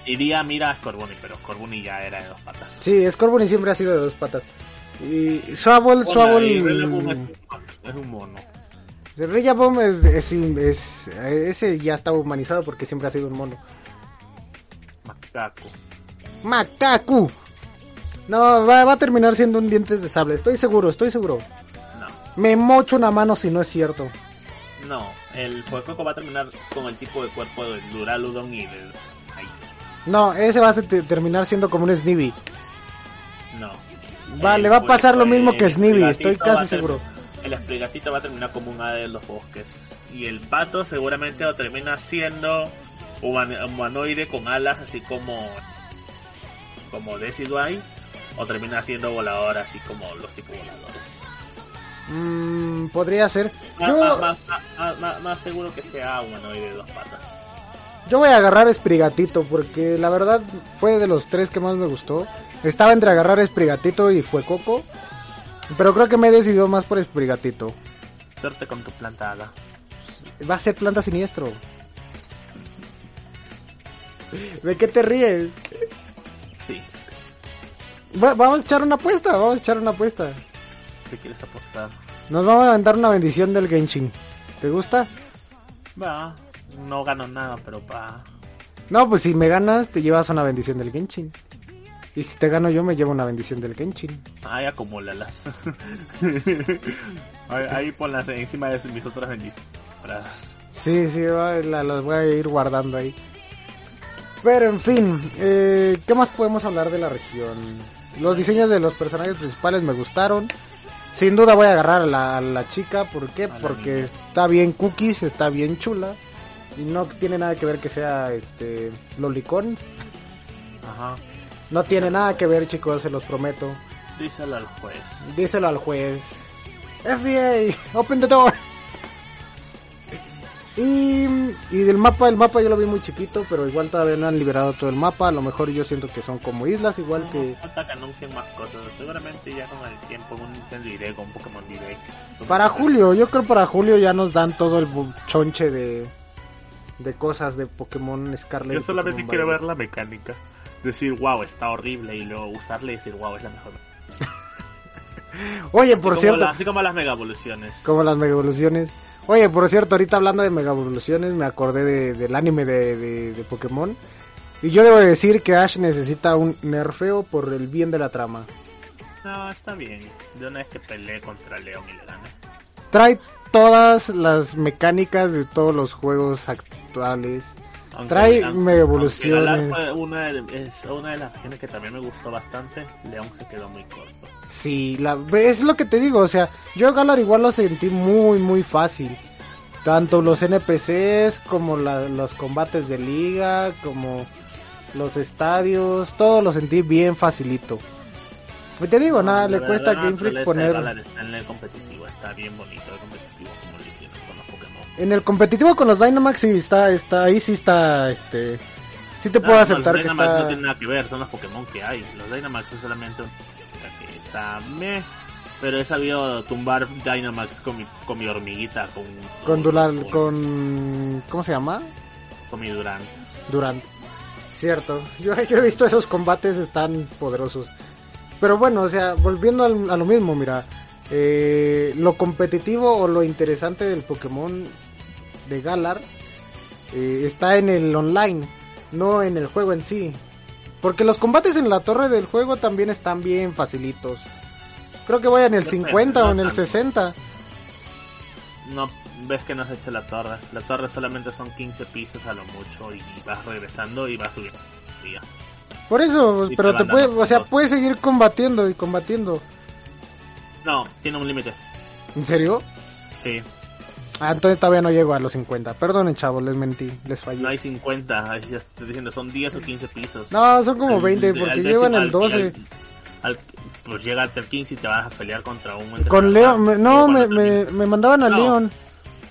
Diría, mira a Scorbunny, pero Scorbunny ya era de dos patas. sí, Scorbunny siempre ha sido de dos patas. Y Swabble, Swabble... es, es un mono. Rillabomb es, es, es- Ese ya estaba humanizado porque siempre ha sido un mono. Macaco. ¡Macacu! No, va, va a terminar siendo un dientes de sable. Estoy seguro, estoy seguro. No, Me mocho una mano si no es cierto. no. El Fuecoco va a terminar con el tipo de cuerpo de Duraludon y de. Ahí. No, ese va a te- terminar siendo como un Snivy. No. Va, El le va a pasar lo mismo que Snivy, estoy casi seguro. El Esprigacito va a terminar como un ave de los bosques. Y el pato seguramente lo termina siendo human- humanoide con alas así como. como Decidueye. O termina siendo volador así como los tipos voladores. Mm, podría ser. Más, Yo, más, más, más- más- más seguro que sea humanoide de dos patas. yo voy a agarrar Esprigatito porque la verdad fue de los tres que más me gustó. Estaba entre agarrar Esprigatito y fue Coco. Pero creo que me he decidido más por Esprigatito. Suerte con tu plantada. Va a ser planta siniestro. ¿De qué te ríes? Sí. Va- vamos a echar una apuesta, vamos a echar una apuesta. ¿Qué quieres apostar? Nos vamos a dar una bendición del Genshin. ¿Te gusta? Va. No gano nada, pero va. No, pues si me ganas, te llevas una bendición del Genshin. Y si te gano yo, me llevo una bendición del Genshin. Ahí acumúlalas. ahí, ahí ponlas encima de mis otras bendiciones. Sí, sí, la- las voy a ir guardando ahí. Pero en fin, eh, ¿qué más podemos hablar de la región? Los diseños de los personajes principales me gustaron. Sin duda voy a agarrar a la, a la chica, ¿por qué? Porque niña. está bien cookies, está bien chula. Y no tiene nada que ver que sea este lolicón. Ajá. No tiene nada que ver, chicos, se los prometo. Díselo al juez. Díselo al juez. FBI, open the door. Y, y del mapa, el mapa yo lo vi muy chiquito, pero igual todavía no han liberado todo el mapa. A lo mejor yo siento que son como islas, igual que... Falta que anuncien más cosas. Seguramente ya con el tiempo, un Nintendo Direct, un Pokémon Direct. Para julio, yo creo para julio ya nos dan todo el chonche de, de cosas de Pokémon Scarlet. Yo solamente Pokémon quiero ver la mecánica. Decir, wow, está horrible. Y luego usarla y decir, wow, es la mejor. Oye, Así por cierto, la- así como las mega evoluciones. como las mega evoluciones. Oye, por cierto, ahorita hablando de mega evoluciones, me acordé de- del anime de, de, de Pokémon. Y yo debo decir que Ash necesita un nerfeo por el bien de la trama. No, está bien. De una vez que peleé contra León y le. Trae todas las mecánicas de todos los juegos actuales. Aunque- Trae aunque- mega evoluciones. Fue una de, es una de las regiones que también me gustó bastante. León se quedó muy corto. Sí, la, es lo que te digo, o sea, yo Galar igual lo sentí muy, muy fácil. Tanto los NPCs como la- los combates de liga, como los estadios, todo lo sentí bien facilito. Pues te digo, nada, le cuesta a Game Freak poner... Está en el competitivo, está bien bonito el competitivo En el competitivo con los Dynamax sí está, está, ahí sí está, este... Sí te puedo aceptar los que Dynamax está... no tienen nada que ver, son los Pokémon que hay. Los Dynamax solamente un que está meh, pero he sabido tumbar Dynamax con mi, con mi hormiguita, con... Con Dural, con... ¿Cómo se llama? Con mi Durant. Durant. Cierto, yo, yo he visto esos combates están poderosos. Pero bueno, o sea, volviendo al- a lo mismo, mira, eh, lo competitivo o lo interesante del Pokémon de Galar eh, está en el online, no en el juego en sí. Porque los combates en la torre del juego también están bien facilitos. Creo que voy en el Depende, 50 o no en el tanto. 60. No, ves que no has hecho la torre. La torre solamente son 15 pisos a lo mucho y vas regresando y vas subiendo. Por eso, Y pero te te puede, o sea, puedes seguir combatiendo y combatiendo. No, tiene un límite. ¿En serio? Sí, Ah, entonces todavía no llego a los 50. Perdonen, chavos, les mentí, les fallé. no hay 50. ahí Ya estoy diciendo, son 10 o 15 pisos. No, son como Al- 20 al porque décimo- llevan al- el 12. al- al- pues llega hasta el 15 y te vas a pelear contra un Con. León, me- Y no, me, me, me mandaban a No. León.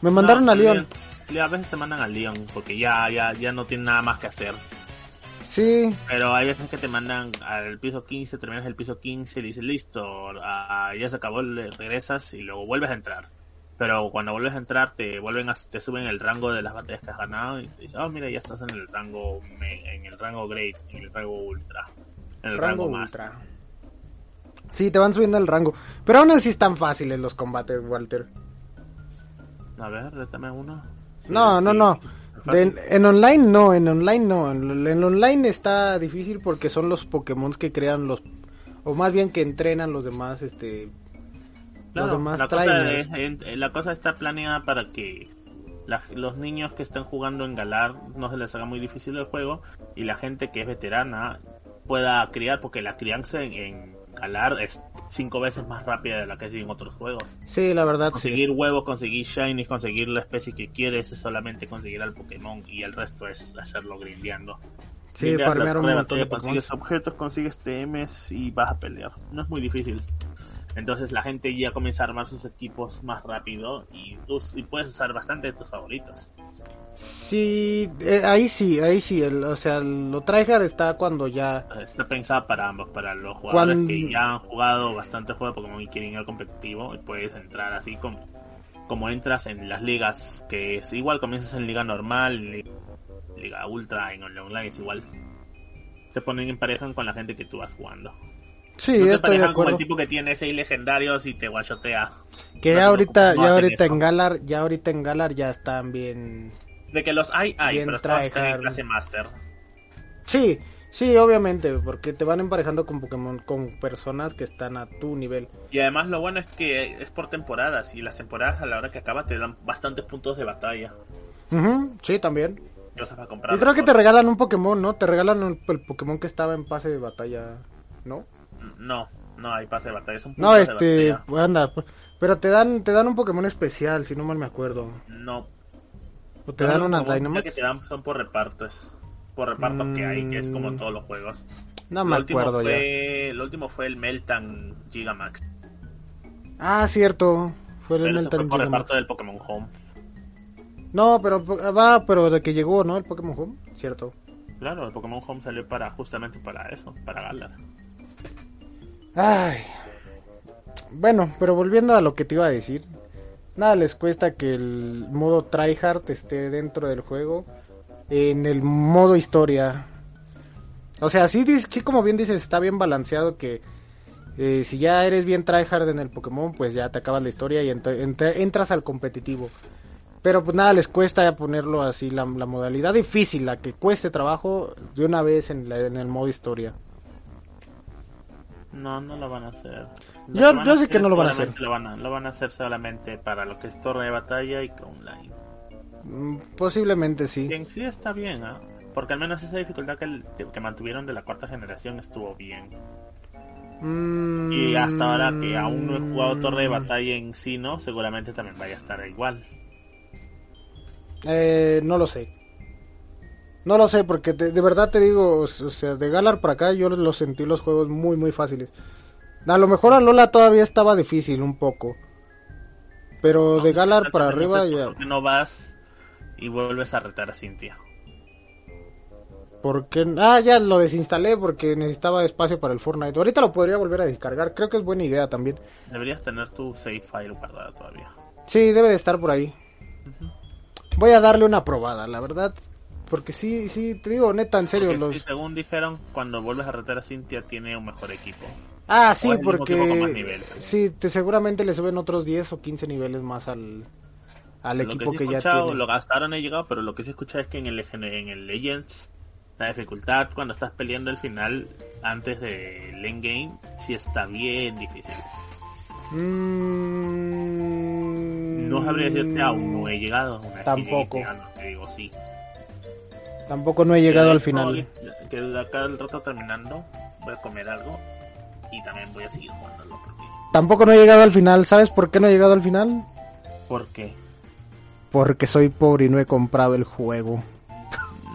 Me mandaron No, a León. le- A veces te mandan a León porque ya, ya, ya no tienen nada más que hacer. Sí, Pero hay veces que te mandan al piso 15, terminas el piso 15 y dices listo, ah, ya se acabó, regresas y luego vuelves a entrar. Pero cuando vuelves a entrar te vuelven a, te suben el rango de las batallas que has ganado y te dicen, oh mira ya estás en el rango en el rango great, en el rango ultra, en el rango, rango ultra. Sí, te van subiendo el rango. Pero aún así están fáciles los combates, Walter. A ver, rétame uno. Sí, No, no, sí, no. De- en online no, en online no. En, en online está difícil porque son los Pokémon que crean los... O más bien que entrenan los demás, este... Claro, los demás la, cosa es- la cosa está planeada para que la- los niños que estén jugando en Galar no se les haga muy difícil el juego y la gente que es veterana pueda criar, porque la crianza en, en Galar es cinco veces más rápida de la que es en otros juegos. Sí, la verdad. sí. Conseguir huevos, conseguir shinies, conseguir la especie que quieres es solamente conseguir al Pokémon y el resto es hacerlo grindeando. Sí, farmear un montón de. Consigues objetos, consigues TMs y vas a pelear. No es muy difícil. Entonces la gente ya comienza a armar sus equipos más rápido y, y puedes usar bastante de tus favoritos. Sí, eh, ahí sí, ahí sí. el- o sea, lo tryhard está cuando ya... Está pensada para ambos, para los jugadores Cuando- que ya han jugado bastante juego de Pokémon y quieren ir al competitivo, y puedes entrar así como, como entras en las ligas, que es igual, comienzas en liga normal, li- liga ultra, en online es igual. Te ponen en pareja con la gente que tú vas jugando. Sí, no te estoy de parejan acuerdo. el tipo que tiene 6 legendarios y te guachotea. Que ya ahorita, no ya ahorita eso. en Galar, ya ahorita en Galar ya están bien... De que los hay, hay, Bien pero están en clase master. Sí, sí, obviamente, porque te van emparejando con Pokémon, con personas que están a tu nivel. Y además lo bueno es que es por temporadas y las temporadas a la hora que acaba te dan bastantes puntos de batalla. Sí, también. Entonces para comprar. Y creo que te regalan un Pokémon, ¿no? Te regalan el Pokémon que estaba en pase de batalla, ¿no? No, no hay pase de batalla. Son No, puntos este, batalla. anda, pues, pero te dan, te dan un Pokémon especial, si no mal me acuerdo. No. O te dan una Como que Dynamax. te dan son por repartos. Por repartos que hay, que es como en Mm. todos los juegos. No me lo acuerdo ya. fue, Lo último fue el Meltan Gigamax. Ah, cierto. Fue el Pero fue Meltan por Gigamax. reparto del Pokémon Home. No, pero va, pero de que llegó, ¿no? El Pokémon Home, cierto. Claro, el Pokémon Home salió para justamente para eso, para Galar. Ay. Bueno, pero volviendo a lo que te iba a decir. Nada les cuesta que el modo tryhard esté dentro del juego. En el modo historia. O sea, sí, sí como bien dices, está bien balanceado que eh, si ya eres bien tryhard en el Pokémon, pues ya te acabas la historia y ent- ent- entras al competitivo. Pero pues nada, les cuesta ponerlo así, la, la modalidad difícil, la que cueste trabajo, de una vez en, la- en el modo historia. No, no lo van a hacer. Lo Yo- yo sé que no lo van a solamente Lo van a, lo van a hacer solamente para lo que es torre de batalla y online. Mm, Posiblemente sí. Que en sí está bien, ¿ah? Porque al menos esa dificultad que, el- que mantuvieron de la cuarta generación estuvo bien. Mm, Y hasta ahora que aún no he jugado Torre de Batalla en sí, ¿no? Seguramente también vaya a estar igual. Eh, no lo sé. No lo sé, porque de, de verdad te digo, o sea, de Galar para acá yo los sentí los juegos muy, muy fáciles. A lo mejor a Lola todavía estaba difícil un poco. Pero de Galar para arriba ya... ¿Por qué no vas y vuelves a retar a Cintia? Porque... Ah, ya lo desinstalé porque necesitaba espacio para el Fortnite. Ahorita lo podría volver a descargar. Creo que es buena idea también. Deberías tener tu save file guardada todavía. Sí, debe de estar por ahí. Voy a darle una probada, la verdad. Porque sí, sí, te digo, neta, en serio. Los... sí, según dijeron, cuando vuelves a retar a Cintia tiene un mejor equipo. Ah, sí, porque... Sí, te, seguramente le suben otros 10 o 15 niveles más al, al lo equipo que, que, sí he ya escuchado, tiene. lo gastaron he llegado, pero lo que sí escuché es que en el, en el Legends, la dificultad cuando estás peleando el final antes del endgame, sí está bien difícil. Mm, No sabría decirte aún, no he llegado. Una que Tampoco. llegando, te digo sí. Tampoco no he llegado al final. Que acá el rato terminando, voy a comer algo y también voy a seguir jugándolo. Porque, Tampoco no he llegado al final. ¿Sabes por qué no he llegado al final? ¿Por qué? Porque soy pobre y no he comprado el juego.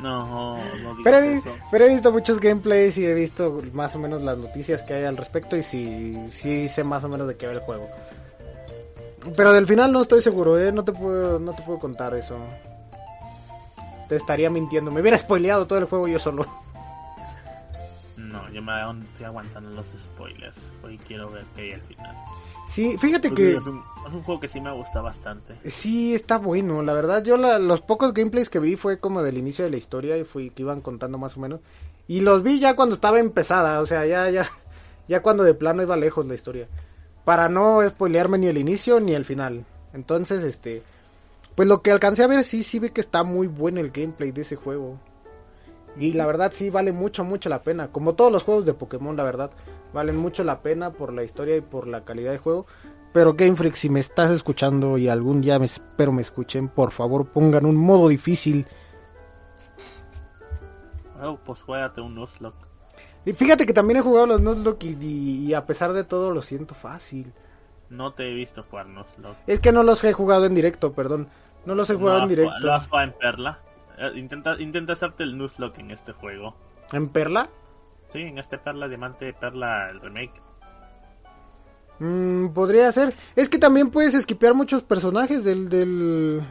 No, no digas Pero he, eso. pero he visto muchos gameplays y he visto más o menos las noticias que hay al respecto y sí, sí sé más o menos de qué va el juego. Pero del final no estoy seguro, ¿eh? No te puedo, no te puedo contar eso. Te estaría mintiendo. Me hubiera spoileado todo el juego yo solo. No, yo me estoy aguantando los spoilers. Hoy quiero ver qué hay al final. Sí, fíjate Porque que es, un, es un juego que sí me gusta bastante. sí está bueno. La verdad, yo la- los pocos gameplays que vi fue como del inicio de la historia y fui que iban contando más o menos. Y los vi ya cuando estaba empezada, o sea, ya, ya, ya cuando de plano iba lejos la historia. Para no spoilearme ni el inicio ni el final. Entonces, este, pues lo que alcancé a ver sí, sí vi que está muy bueno el gameplay de ese juego. Y la verdad sí vale mucho, mucho la pena. Como todos los juegos de Pokémon, la verdad, valen mucho la pena por la historia y por la calidad de juego. Pero Game Freak, si me estás escuchando y algún día me espero me escuchen, por favor pongan un modo difícil. Oh, pues juégate un Nuzlocke. Y fíjate que también he jugado los Nuzlocke y, y- y a pesar de todo lo siento fácil. No te he visto jugar Nuzlocke. Es que no los he jugado en directo, perdón. No los he jugado No en directo. ¿Lo has jugado en Perla? Eh, Intenta, intenta hacerte el Nuzlocke en este juego. ¿En Perla? Sí, en este Perla, Diamante, Perla, el remake. Mm, podría ser. Es que también puedes esquipear muchos personajes del, del,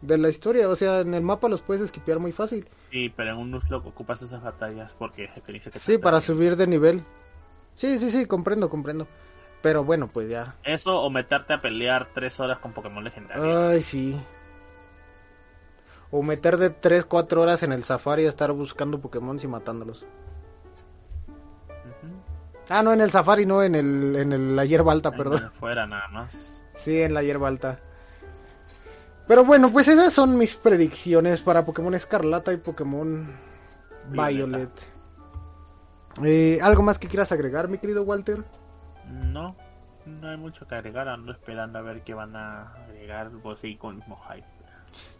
de la historia. O sea, en el mapa los puedes esquipear muy fácil. Sí, pero en un Nuzlocke ocupas esas batallas porque experiencia que te Sí, para subir de nivel. Sí, sí, sí, comprendo, comprendo. Pero bueno, pues ya. Eso o meterte a pelear tres horas con Pokémon legendarios. Ay, sí. O meter de 3, 4 horas en el safari a estar buscando Pokémon y matándolos. Ah, no, en el safari, no, en el, en el, la hierba alta, Ahí perdón. Fuera nada más. Sí, en la hierba alta. Pero bueno, pues esas son mis predicciones para Pokémon Escarlata y Pokémon Violeta. Violet. Eh, ¿Algo más que quieras agregar, mi querido Walter? No, no hay mucho que agregar. Ando esperando a ver qué van a agregar. Vos seguís con mismo hype.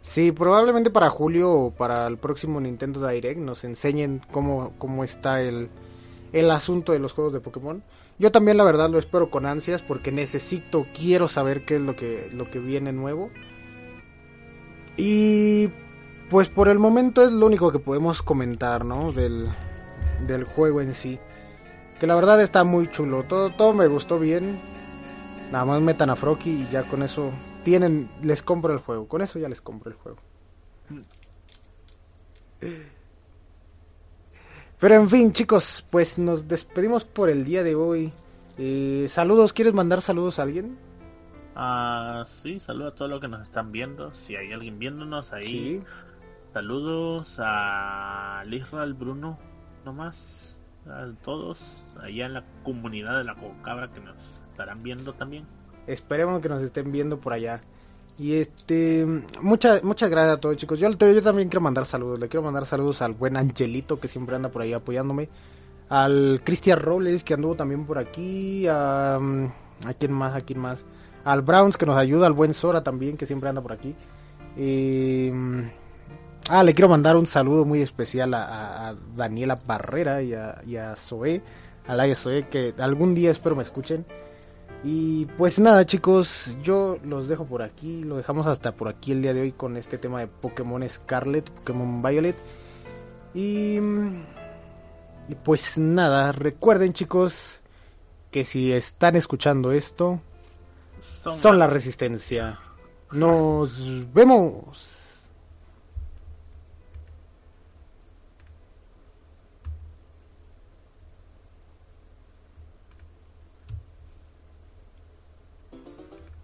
Sí, probablemente para julio o para el próximo Nintendo Direct nos enseñen cómo, cómo está el, el asunto de los juegos de Pokémon. Yo también la verdad lo espero con ansias porque necesito, quiero saber qué es lo que, lo que viene nuevo. Y pues por el momento es lo único que podemos comentar, ¿no? Del, del juego en sí. Que la verdad está muy chulo, todo, todo me gustó bien. Nada más metan a Froki y ya con eso tienen, les compro el juego. Con eso ya les compro el juego. Pero en fin, chicos, pues nos despedimos por el día de hoy. Eh, saludos, ¿quieres mandar saludos a alguien? Ah, sí, saludos a todos los que nos están viendo. Si hay alguien viéndonos ahí, Sí. saludos a Lisra, al Bruno, nomás, a todos, allá en la comunidad de la Cocabra que nos estarán viendo también. Esperemos que nos estén viendo por allá. Y este, muchas muchas gracias a todos chicos. Yo, yo también quiero mandar saludos. Le quiero mandar saludos al buen Angelito que siempre anda por ahí apoyándome. Al Cristian Robles que anduvo también por aquí. A, ¿a quién más? ¿A quién más? Al Browns que nos ayuda. Al buen Sora también que siempre anda por aquí. Eh, ah, le quiero mandar un saludo muy especial a, Daniela Barrera y a, y a Zoe. A la Zoe que algún día espero me escuchen. Y pues nada chicos, yo los dejo por aquí, lo dejamos hasta por aquí el día de hoy con este tema de Pokémon Scarlet, Pokémon Violet. Y, y pues nada, recuerden chicos que si están escuchando esto, son, son la resistencia. Nos vemos.